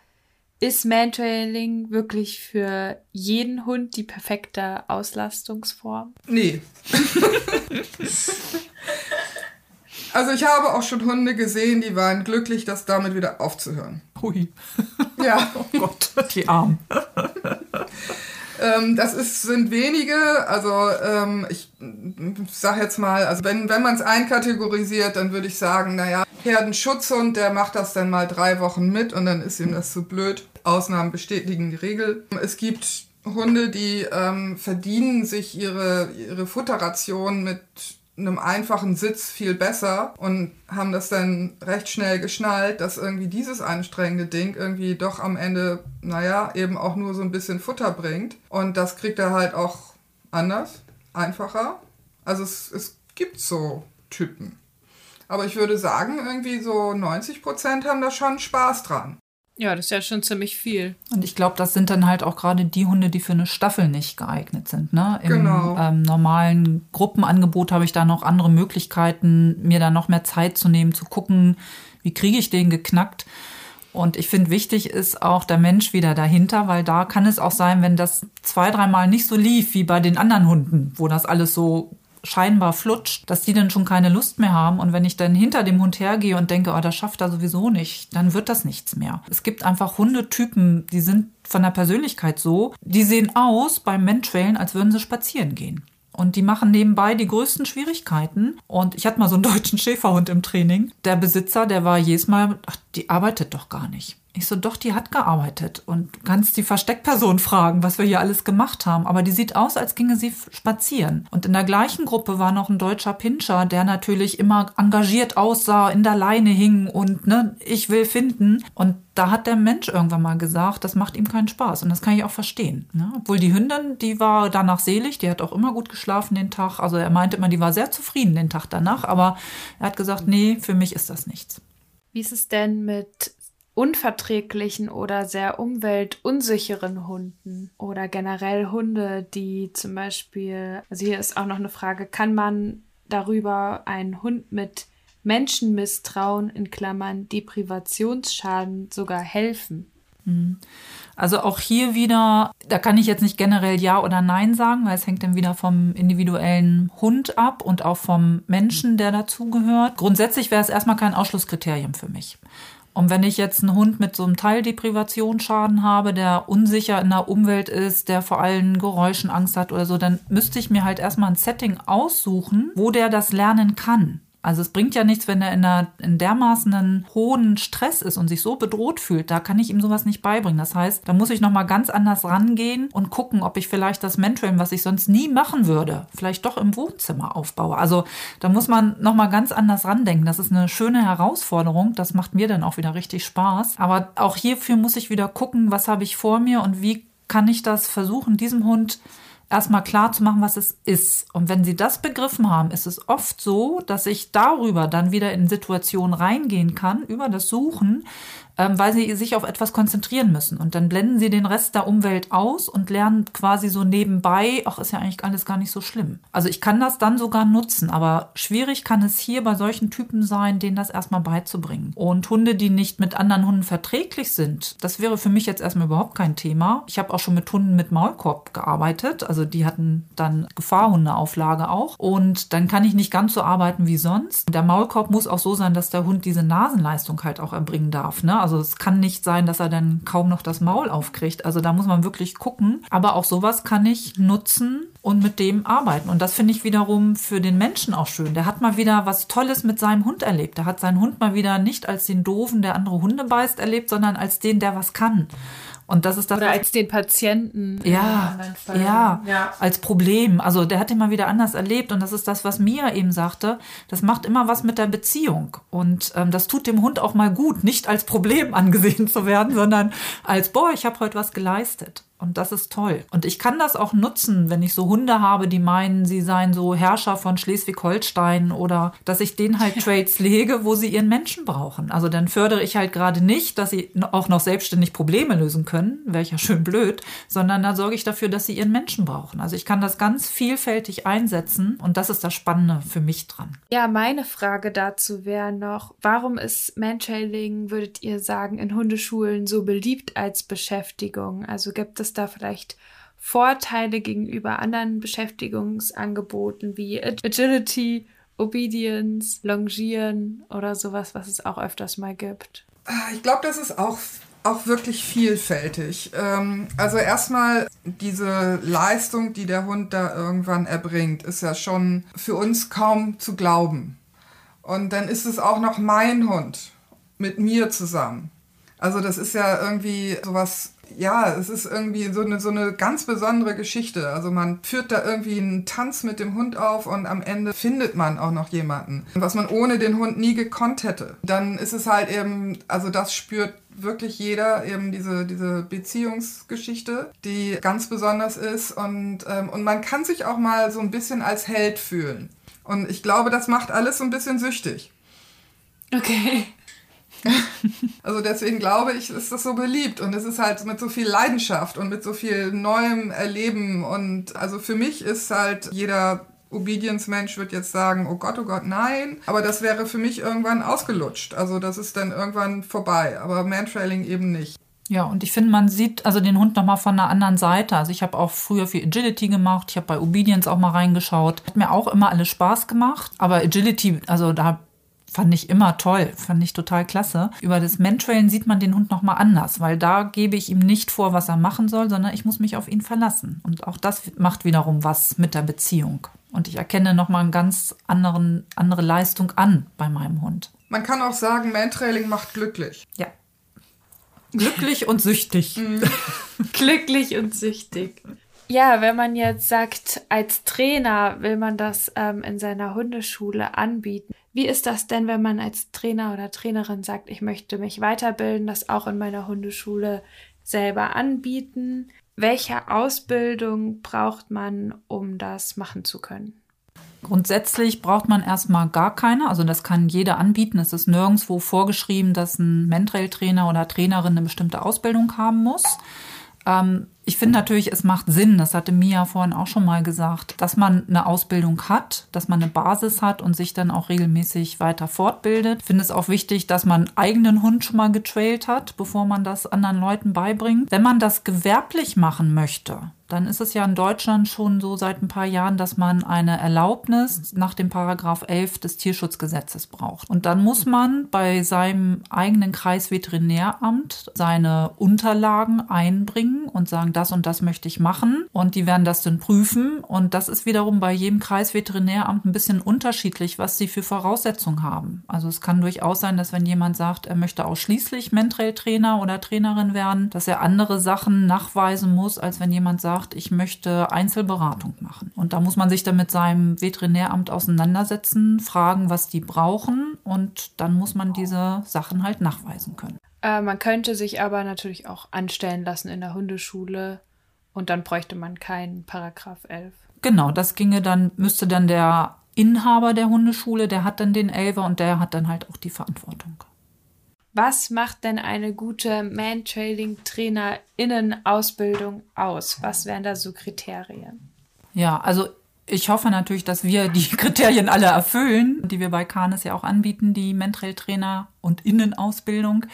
Speaker 3: Ist Mantrailing wirklich für jeden Hund die perfekte Auslastungsform?
Speaker 2: Nee. Also ich habe auch schon Hunde gesehen, die waren glücklich, das damit wieder aufzuhören.
Speaker 1: Hui.
Speaker 2: Ja.
Speaker 1: Oh Gott, die Armen.
Speaker 2: ähm, das ist, sind wenige, also ähm, ich sag jetzt mal, also wenn, wenn man es einkategorisiert, dann würde ich sagen, naja, Herdenschutzhund, der macht das dann mal drei Wochen mit und dann ist ihm das zu blöd. Ausnahmen bestätigen die Regel. Es gibt Hunde, die ähm, verdienen sich ihre, ihre Futterration mit einem einfachen Sitz viel besser und haben das dann recht schnell geschnallt, dass irgendwie dieses anstrengende Ding irgendwie doch am Ende, naja, eben auch nur so ein bisschen Futter bringt. Und das kriegt er halt auch anders, einfacher. Also es, es gibt so Typen. Aber ich würde sagen, irgendwie so 90 Prozent haben da schon Spaß dran.
Speaker 3: Ja, das ist ja schon ziemlich viel.
Speaker 1: Und ich glaube, das sind dann halt auch gerade die Hunde, die für eine Staffel nicht geeignet sind. Ne? Im
Speaker 2: Genau.
Speaker 1: ähm, normalen Gruppenangebot habe ich da noch andere Möglichkeiten, mir da noch mehr Zeit zu nehmen, zu gucken, wie kriege ich den geknackt. Und ich finde, wichtig ist auch der Mensch wieder dahinter, weil da kann es auch sein, wenn das zwei, dreimal nicht so lief wie bei den anderen Hunden, wo das alles so scheinbar flutscht, dass die dann schon keine Lust mehr haben. Und wenn ich dann hinter dem Hund hergehe und denke, oh, das schafft er sowieso nicht, dann wird das nichts mehr. Es gibt einfach Hundetypen, die sind von der Persönlichkeit so, die sehen aus beim Menschwellen, als würden sie spazieren gehen. Und die machen nebenbei die größten Schwierigkeiten. Und ich hatte mal so einen deutschen Schäferhund im Training. Der Besitzer, der war jedes Mal, ach, die arbeitet doch gar nicht. Ich so, doch, die hat gearbeitet. Und kannst die Versteckperson fragen, was wir hier alles gemacht haben. Aber die sieht aus, als ginge sie spazieren. Und in der gleichen Gruppe war noch ein deutscher Pinscher, der natürlich immer engagiert aussah, in der Leine hing und ne, ich will finden. Und da hat der Mensch irgendwann mal gesagt, das macht ihm keinen Spaß. Und das kann ich auch verstehen. Ne? Obwohl die Hündin, die war danach selig, die hat auch immer gut geschlafen den Tag. Also er meinte immer, die war sehr zufrieden den Tag danach. Aber er hat gesagt, nee, für mich ist das nichts.
Speaker 3: Wie ist es denn mit unverträglichen oder sehr umweltunsicheren Hunden oder generell Hunde, die zum Beispiel, also hier ist auch noch eine Frage, kann man darüber einen Hund mit Menschenmisstrauen in Klammern Deprivationsschaden sogar helfen?
Speaker 1: Also auch hier wieder, da kann ich jetzt nicht generell Ja oder Nein sagen, weil es hängt dann wieder vom individuellen Hund ab und auch vom Menschen, der dazugehört. Grundsätzlich wäre es erstmal kein Ausschlusskriterium für mich. Und wenn ich jetzt einen Hund mit so einem Teildeprivationsschaden habe, der unsicher in der Umwelt ist, der vor allen Geräuschen Angst hat oder so, dann müsste ich mir halt erstmal ein Setting aussuchen, wo der das lernen kann. Also es bringt ja nichts, wenn er in, einer, in dermaßen einen hohen Stress ist und sich so bedroht fühlt. Da kann ich ihm sowas nicht beibringen. Das heißt, da muss ich nochmal ganz anders rangehen und gucken, ob ich vielleicht das Mentoring, was ich sonst nie machen würde, vielleicht doch im Wohnzimmer aufbaue. Also da muss man nochmal ganz anders randenken. Das ist eine schöne Herausforderung. Das macht mir dann auch wieder richtig Spaß. Aber auch hierfür muss ich wieder gucken, was habe ich vor mir und wie kann ich das versuchen, diesem Hund erstmal klar zu machen, was es ist. Und wenn sie das begriffen haben, ist es oft so, dass ich darüber dann wieder in Situationen reingehen kann, über das Suchen, weil sie sich auf etwas konzentrieren müssen. Und dann blenden sie den Rest der Umwelt aus und lernen quasi so nebenbei, ach, ist ja eigentlich alles gar nicht so schlimm. Also ich kann das dann sogar nutzen, aber schwierig kann es hier bei solchen Typen sein, denen das erstmal beizubringen. Und Hunde, die nicht mit anderen Hunden verträglich sind, das wäre für mich jetzt erstmal überhaupt kein Thema. Ich habe auch schon mit Hunden mit Maulkorb gearbeitet, also die hatten dann Gefahrhundeauflage auch. Und dann kann ich nicht ganz so arbeiten wie sonst. Der Maulkorb muss auch so sein, dass der Hund diese Nasenleistung halt auch erbringen darf. Ne? Also es kann nicht sein, dass er dann kaum noch das Maul aufkriegt. Also da muss man wirklich gucken. Aber auch sowas kann ich nutzen und mit dem arbeiten. Und das finde ich wiederum für den Menschen auch schön. Der hat mal wieder was Tolles mit seinem Hund erlebt. Der hat seinen Hund mal wieder nicht als den Doofen, der andere Hunde beißt, erlebt, sondern als den, der was kann. Und das ist das.
Speaker 3: Oder als den Patienten.
Speaker 1: Ja, ja,
Speaker 2: Ja.
Speaker 1: als Problem. Also der hat ihn mal wieder anders erlebt und das ist das, was Mia eben sagte. Das macht immer was mit der Beziehung und ähm, das tut dem Hund auch mal gut, nicht als Problem angesehen zu werden, sondern als boah, ich habe heute was geleistet. Und das ist toll. Und ich kann das auch nutzen, wenn ich so Hunde habe, die meinen, sie seien so Herrscher von Schleswig-Holstein oder dass ich denen halt Trades lege, wo sie ihren Menschen brauchen. Also dann fördere ich halt gerade nicht, dass sie auch noch selbstständig Probleme lösen können, wäre ja schön blöd, sondern da sorge ich dafür, dass sie ihren Menschen brauchen. Also ich kann das ganz vielfältig einsetzen und das ist das Spannende für mich dran.
Speaker 3: Ja, meine Frage dazu wäre noch, warum ist Mantrailing, würdet ihr sagen, in Hundeschulen so beliebt als Beschäftigung? Also gibt es da vielleicht Vorteile gegenüber anderen Beschäftigungsangeboten wie Agility, Obedience, Longieren oder sowas, was es auch öfters mal gibt?
Speaker 2: Ich glaube, das ist auch, auch wirklich vielfältig. Ähm, also erstmal diese Leistung, die der Hund da irgendwann erbringt, ist ja schon für uns kaum zu glauben. Und dann ist es auch noch mein Hund mit mir zusammen. Also das ist ja irgendwie sowas ja, es ist irgendwie so eine, so eine ganz besondere Geschichte. Also man führt da irgendwie einen Tanz mit dem Hund auf und am Ende findet man auch noch jemanden, was man ohne den Hund nie gekonnt hätte. Dann ist es halt eben, also das spürt wirklich jeder eben diese, diese Beziehungsgeschichte, die ganz besonders ist und, ähm, und man kann sich auch mal so ein bisschen als Held fühlen. Und ich glaube, das macht alles so ein bisschen süchtig.
Speaker 3: Okay.
Speaker 2: Also deswegen glaube ich, ist das so beliebt und es ist halt mit so viel Leidenschaft und mit so viel neuem Erleben und also für mich ist halt jeder Obedience-Mensch wird jetzt sagen, oh Gott, oh Gott, nein. Aber das wäre für mich irgendwann ausgelutscht. Also das ist dann irgendwann vorbei. Aber Mantrailing eben nicht.
Speaker 1: Ja, und ich finde, man sieht also den Hund nochmal von einer anderen Seite. Also ich habe auch früher viel Agility gemacht. Ich habe bei Obedience auch mal reingeschaut. Hat mir auch immer alles Spaß gemacht. Aber Agility, also da fand ich immer toll, fand ich total klasse. Über das Mentrailen sieht man den Hund noch mal anders, weil da gebe ich ihm nicht vor, was er machen soll, sondern ich muss mich auf ihn verlassen. Und auch das macht wiederum was mit der Beziehung. Und ich erkenne noch mal eine ganz anderen, andere Leistung an bei meinem Hund.
Speaker 2: Man kann auch sagen, Mantrailing macht glücklich.
Speaker 1: Ja. Glücklich und süchtig.
Speaker 3: Mhm. glücklich und süchtig. Ja, wenn man jetzt sagt, als Trainer will man das ähm, in seiner Hundeschule anbieten, wie ist das denn, wenn man als Trainer oder Trainerin sagt, ich möchte mich weiterbilden, das auch in meiner Hundeschule selber anbieten? Welche Ausbildung braucht man, um das machen zu können?
Speaker 1: Grundsätzlich braucht man erstmal gar keine. Also das kann jeder anbieten. Es ist nirgendwo vorgeschrieben, dass ein Mentrail-Trainer oder Trainerin eine bestimmte Ausbildung haben muss. Ähm, ich finde natürlich, es macht Sinn, das hatte Mia vorhin auch schon mal gesagt, dass man eine Ausbildung hat, dass man eine Basis hat und sich dann auch regelmäßig weiter fortbildet. Ich finde es auch wichtig, dass man eigenen Hund schon mal getrailt hat, bevor man das anderen Leuten beibringt. Wenn man das gewerblich machen möchte, dann ist es ja in Deutschland schon so seit ein paar Jahren, dass man eine Erlaubnis nach dem Paragraph 11 des Tierschutzgesetzes braucht. Und dann muss man bei seinem eigenen Kreisveterinäramt seine Unterlagen einbringen und sagen, das und das möchte ich machen. Und die werden das dann prüfen. Und das ist wiederum bei jedem Kreisveterinäramt ein bisschen unterschiedlich, was sie für Voraussetzungen haben. Also es kann durchaus sein, dass wenn jemand sagt, er möchte ausschließlich Mentrail-Trainer oder Trainerin werden, dass er andere Sachen nachweisen muss, als wenn jemand sagt, sagt, ich möchte Einzelberatung machen. Und da muss man sich dann mit seinem Veterinäramt auseinandersetzen, fragen, was die brauchen und dann muss man diese Sachen halt nachweisen können.
Speaker 3: Äh, man könnte sich aber natürlich auch anstellen lassen in der Hundeschule und dann bräuchte man keinen Paragraph 11.
Speaker 1: Genau, das ginge dann, müsste dann der Inhaber der Hundeschule, der hat dann den Elfer und der hat dann halt auch die Verantwortung.
Speaker 3: Was macht denn eine gute Man-Trailing-TrainerInnen-Ausbildung aus? Was wären da so Kriterien?
Speaker 1: Ja, also ich hoffe natürlich, dass wir die Kriterien alle erfüllen, die wir bei Canis ja auch anbieten, die Mentrail-Trainer und Innenausbildung,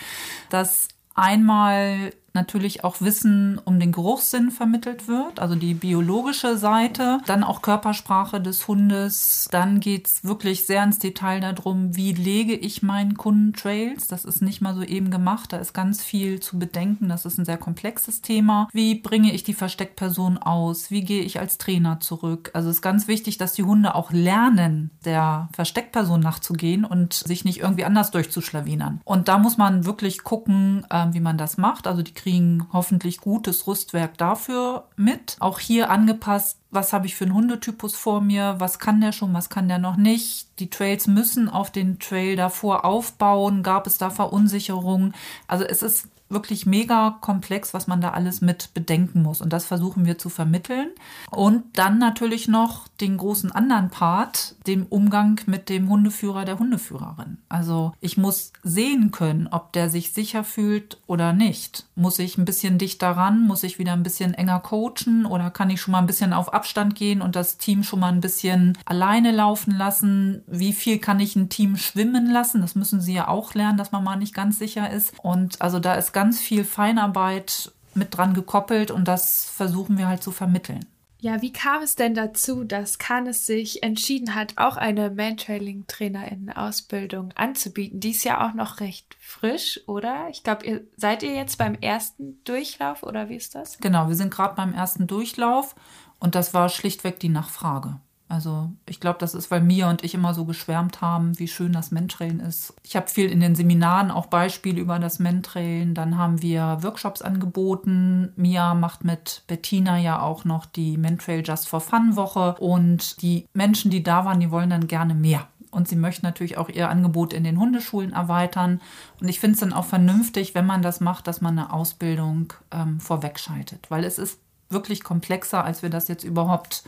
Speaker 1: dass einmal natürlich auch Wissen um den Geruchssinn vermittelt wird, also die biologische Seite, dann auch Körpersprache des Hundes. Dann geht's wirklich sehr ins Detail darum, wie lege ich meinen Kunden Trails. Das ist nicht mal so eben gemacht, da ist ganz viel zu bedenken. Das ist ein sehr komplexes Thema. Wie bringe ich die Versteckperson aus? Wie gehe ich als Trainer zurück? Also es ist ganz wichtig, dass die Hunde auch lernen, der Versteckperson nachzugehen und sich nicht irgendwie anders durchzuschlawinern. Und da muss man wirklich gucken, äh, wie man das macht. Also die kriegen hoffentlich gutes Rüstwerk dafür mit. Auch hier angepasst was habe ich für einen Hundetypus vor mir, was kann der schon, was kann der noch nicht. Die Trails müssen auf den Trail davor aufbauen, gab es da Verunsicherungen. Also es ist wirklich mega komplex, was man da alles mit bedenken muss. Und das versuchen wir zu vermitteln. Und dann natürlich noch den großen anderen Part, dem Umgang mit dem Hundeführer, der Hundeführerin. Also ich muss sehen können, ob der sich sicher fühlt oder nicht. Muss ich ein bisschen dichter ran? Muss ich wieder ein bisschen enger coachen? Oder kann ich schon mal ein bisschen auf Abstand gehen und das Team schon mal ein bisschen alleine laufen lassen? Wie viel kann ich ein Team schwimmen lassen? Das müssen sie ja auch lernen, dass man mal nicht ganz sicher ist. Und also da ist ganz viel Feinarbeit mit dran gekoppelt und das versuchen wir halt zu vermitteln.
Speaker 3: Ja, wie kam es denn dazu, dass Kanes sich entschieden hat, auch eine Mantrailing-Trainerin-Ausbildung anzubieten? Die ist ja auch noch recht frisch, oder? Ich glaube, ihr seid ihr jetzt beim ersten Durchlauf oder wie ist das?
Speaker 1: Genau, wir sind gerade beim ersten Durchlauf und das war schlichtweg die Nachfrage. Also ich glaube, das ist, weil Mia und ich immer so geschwärmt haben, wie schön das Mentrailen ist. Ich habe viel in den Seminaren auch Beispiele über das Mentrailen. Dann haben wir Workshops angeboten. Mia macht mit Bettina ja auch noch die Mentrail Just for Fun Woche. Und die Menschen, die da waren, die wollen dann gerne mehr. Und sie möchten natürlich auch ihr Angebot in den Hundeschulen erweitern. Und ich finde es dann auch vernünftig, wenn man das macht, dass man eine Ausbildung ähm, vorwegschaltet. Weil es ist wirklich komplexer, als wir das jetzt überhaupt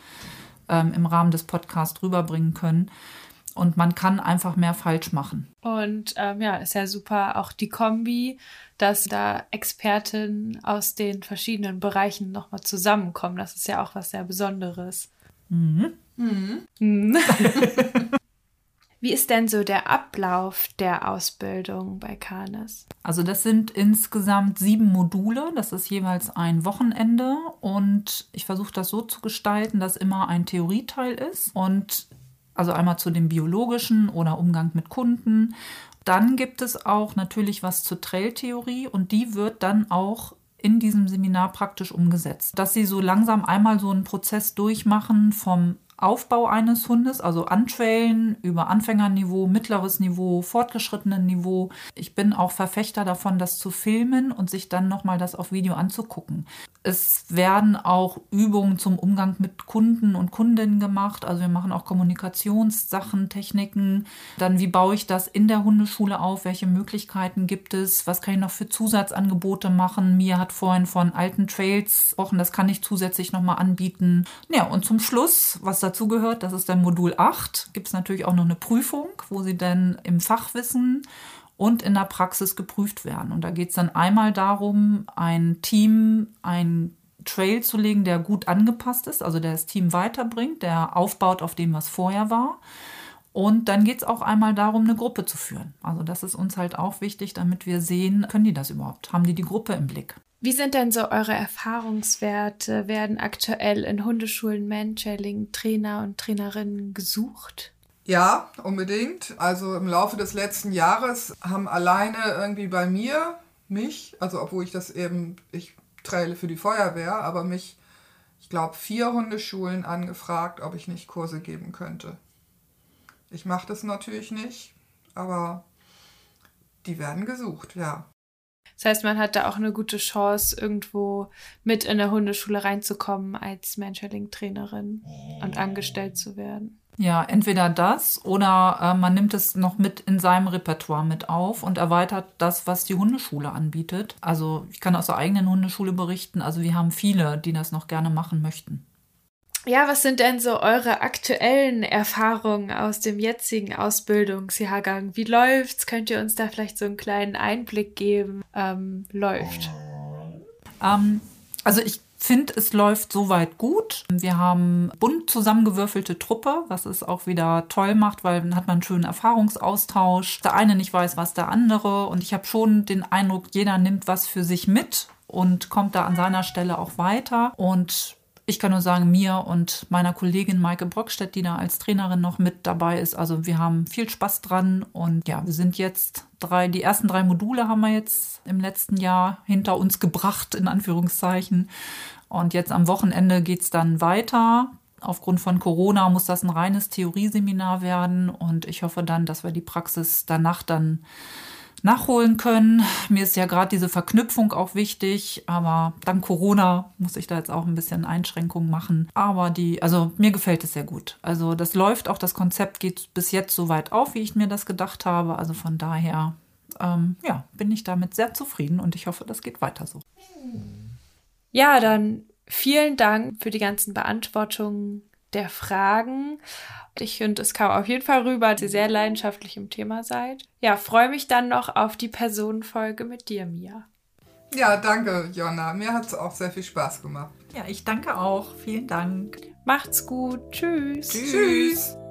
Speaker 1: ähm, im Rahmen des Podcasts rüberbringen können. Und man kann einfach mehr falsch machen.
Speaker 3: Und ähm, ja, ist ja super auch die Kombi, dass da Experten aus den verschiedenen Bereichen nochmal zusammenkommen. Das ist ja auch was sehr Besonderes. Mhm. Mhm. Wie ist denn so der Ablauf der Ausbildung bei Canis?
Speaker 1: Also das sind insgesamt sieben Module. Das ist jeweils ein Wochenende und ich versuche das so zu gestalten, dass immer ein Theorieteil ist und also einmal zu dem biologischen oder Umgang mit Kunden. Dann gibt es auch natürlich was zur Trailtheorie und die wird dann auch in diesem Seminar praktisch umgesetzt. Dass sie so langsam einmal so einen Prozess durchmachen vom Aufbau eines Hundes, also Antrailen über Anfängerniveau, mittleres Niveau, fortgeschrittenen Niveau. Ich bin auch Verfechter davon, das zu filmen und sich dann nochmal das auf Video anzugucken. Es werden auch Übungen zum Umgang mit Kunden und Kundinnen gemacht. Also wir machen auch Kommunikationssachen, Techniken. Dann, wie baue ich das in der Hundeschule auf? Welche Möglichkeiten gibt es? Was kann ich noch für Zusatzangebote machen? Mia hat vorhin von alten Trails gesprochen. Das kann ich zusätzlich nochmal anbieten. Ja, und zum Schluss, was dazu gehört, das ist dann Modul 8, gibt es natürlich auch noch eine Prüfung, wo sie dann im Fachwissen und in der Praxis geprüft werden. Und da geht es dann einmal darum, ein Team, ein Trail zu legen, der gut angepasst ist, also der das Team weiterbringt, der aufbaut auf dem, was vorher war. Und dann geht es auch einmal darum, eine Gruppe zu führen. Also das ist uns halt auch wichtig, damit wir sehen, können die das überhaupt? Haben die die Gruppe im Blick?
Speaker 3: Wie sind denn so eure Erfahrungswerte? Werden aktuell in Hundeschulen Manshelling Trainer und Trainerinnen gesucht?
Speaker 2: Ja, unbedingt. Also im Laufe des letzten Jahres haben alleine irgendwie bei mir, mich, also obwohl ich das eben, ich traile für die Feuerwehr, aber mich, ich glaube, vier Hundeschulen angefragt, ob ich nicht Kurse geben könnte. Ich mache das natürlich nicht, aber die werden gesucht, ja.
Speaker 3: Das heißt, man hat da auch eine gute Chance, irgendwo mit in der Hundeschule reinzukommen als Mentoring-Trainerin und angestellt zu werden.
Speaker 1: Ja, entweder das oder äh, man nimmt es noch mit in seinem Repertoire mit auf und erweitert das, was die Hundeschule anbietet. Also ich kann aus der eigenen Hundeschule berichten. Also wir haben viele, die das noch gerne machen möchten.
Speaker 3: Ja, was sind denn so eure aktuellen Erfahrungen aus dem jetzigen Ausbildungsjahrgang? Wie läuft's? Könnt ihr uns da vielleicht so einen kleinen Einblick geben? Ähm, läuft.
Speaker 1: Ähm, also ich finde, es läuft soweit gut. Wir haben bunt zusammengewürfelte Truppe, was es auch wieder toll macht, weil dann hat man einen schönen Erfahrungsaustausch. Der eine nicht weiß, was der andere. Und ich habe schon den Eindruck, jeder nimmt was für sich mit und kommt da an seiner Stelle auch weiter. Und ich kann nur sagen, mir und meiner Kollegin Maike Brockstedt, die da als Trainerin noch mit dabei ist. Also wir haben viel Spaß dran und ja, wir sind jetzt drei, die ersten drei Module haben wir jetzt im letzten Jahr hinter uns gebracht, in Anführungszeichen. Und jetzt am Wochenende geht es dann weiter. Aufgrund von Corona muss das ein reines Theorieseminar werden und ich hoffe dann, dass wir die Praxis danach dann nachholen können. Mir ist ja gerade diese Verknüpfung auch wichtig, aber dank Corona muss ich da jetzt auch ein bisschen Einschränkungen machen. Aber die, also mir gefällt es sehr gut. Also das läuft auch, das Konzept geht bis jetzt so weit auf, wie ich mir das gedacht habe. Also von daher, ähm, ja, bin ich damit sehr zufrieden und ich hoffe, das geht weiter so.
Speaker 3: Ja, dann vielen Dank für die ganzen Beantwortungen der Fragen. Ich finde, es kam auf jeden Fall rüber, dass ihr sehr leidenschaftlich im Thema seid. Ja, freue mich dann noch auf die Personenfolge mit dir, Mia.
Speaker 2: Ja, danke, Jonna. Mir hat es auch sehr viel Spaß gemacht.
Speaker 1: Ja, ich danke auch. Vielen Dank.
Speaker 3: Macht's gut. Tschüss.
Speaker 2: Tschüss. Tschüss.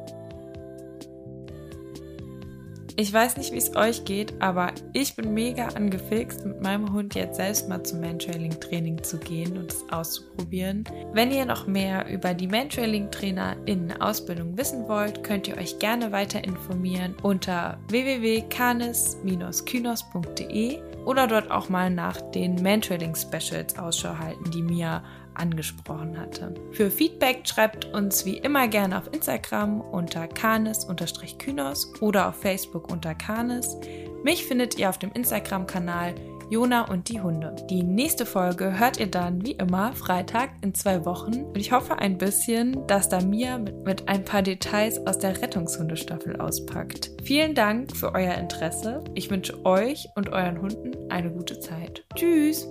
Speaker 3: Ich weiß nicht, wie es euch geht, aber ich bin mega angefixt, mit meinem Hund jetzt selbst mal zum Mantrailing-Training zu gehen und es auszuprobieren. Wenn ihr noch mehr über die Mantrailing-Trainer in Ausbildung wissen wollt, könnt ihr euch gerne weiter informieren unter www.canis-kynos.de oder dort auch mal nach den Mantrailing-Specials Ausschau halten, die mir angesprochen hatte. Für Feedback schreibt uns wie immer gerne auf Instagram unter kanes-kynos oder auf Facebook unter kanes. Mich findet ihr auf dem Instagram-Kanal Jona und die Hunde. Die nächste Folge hört ihr dann wie immer Freitag in zwei Wochen und ich hoffe ein bisschen, dass da mit, mit ein paar Details aus der Rettungshundestaffel auspackt. Vielen Dank für euer Interesse. Ich wünsche euch und euren Hunden eine gute Zeit. Tschüss!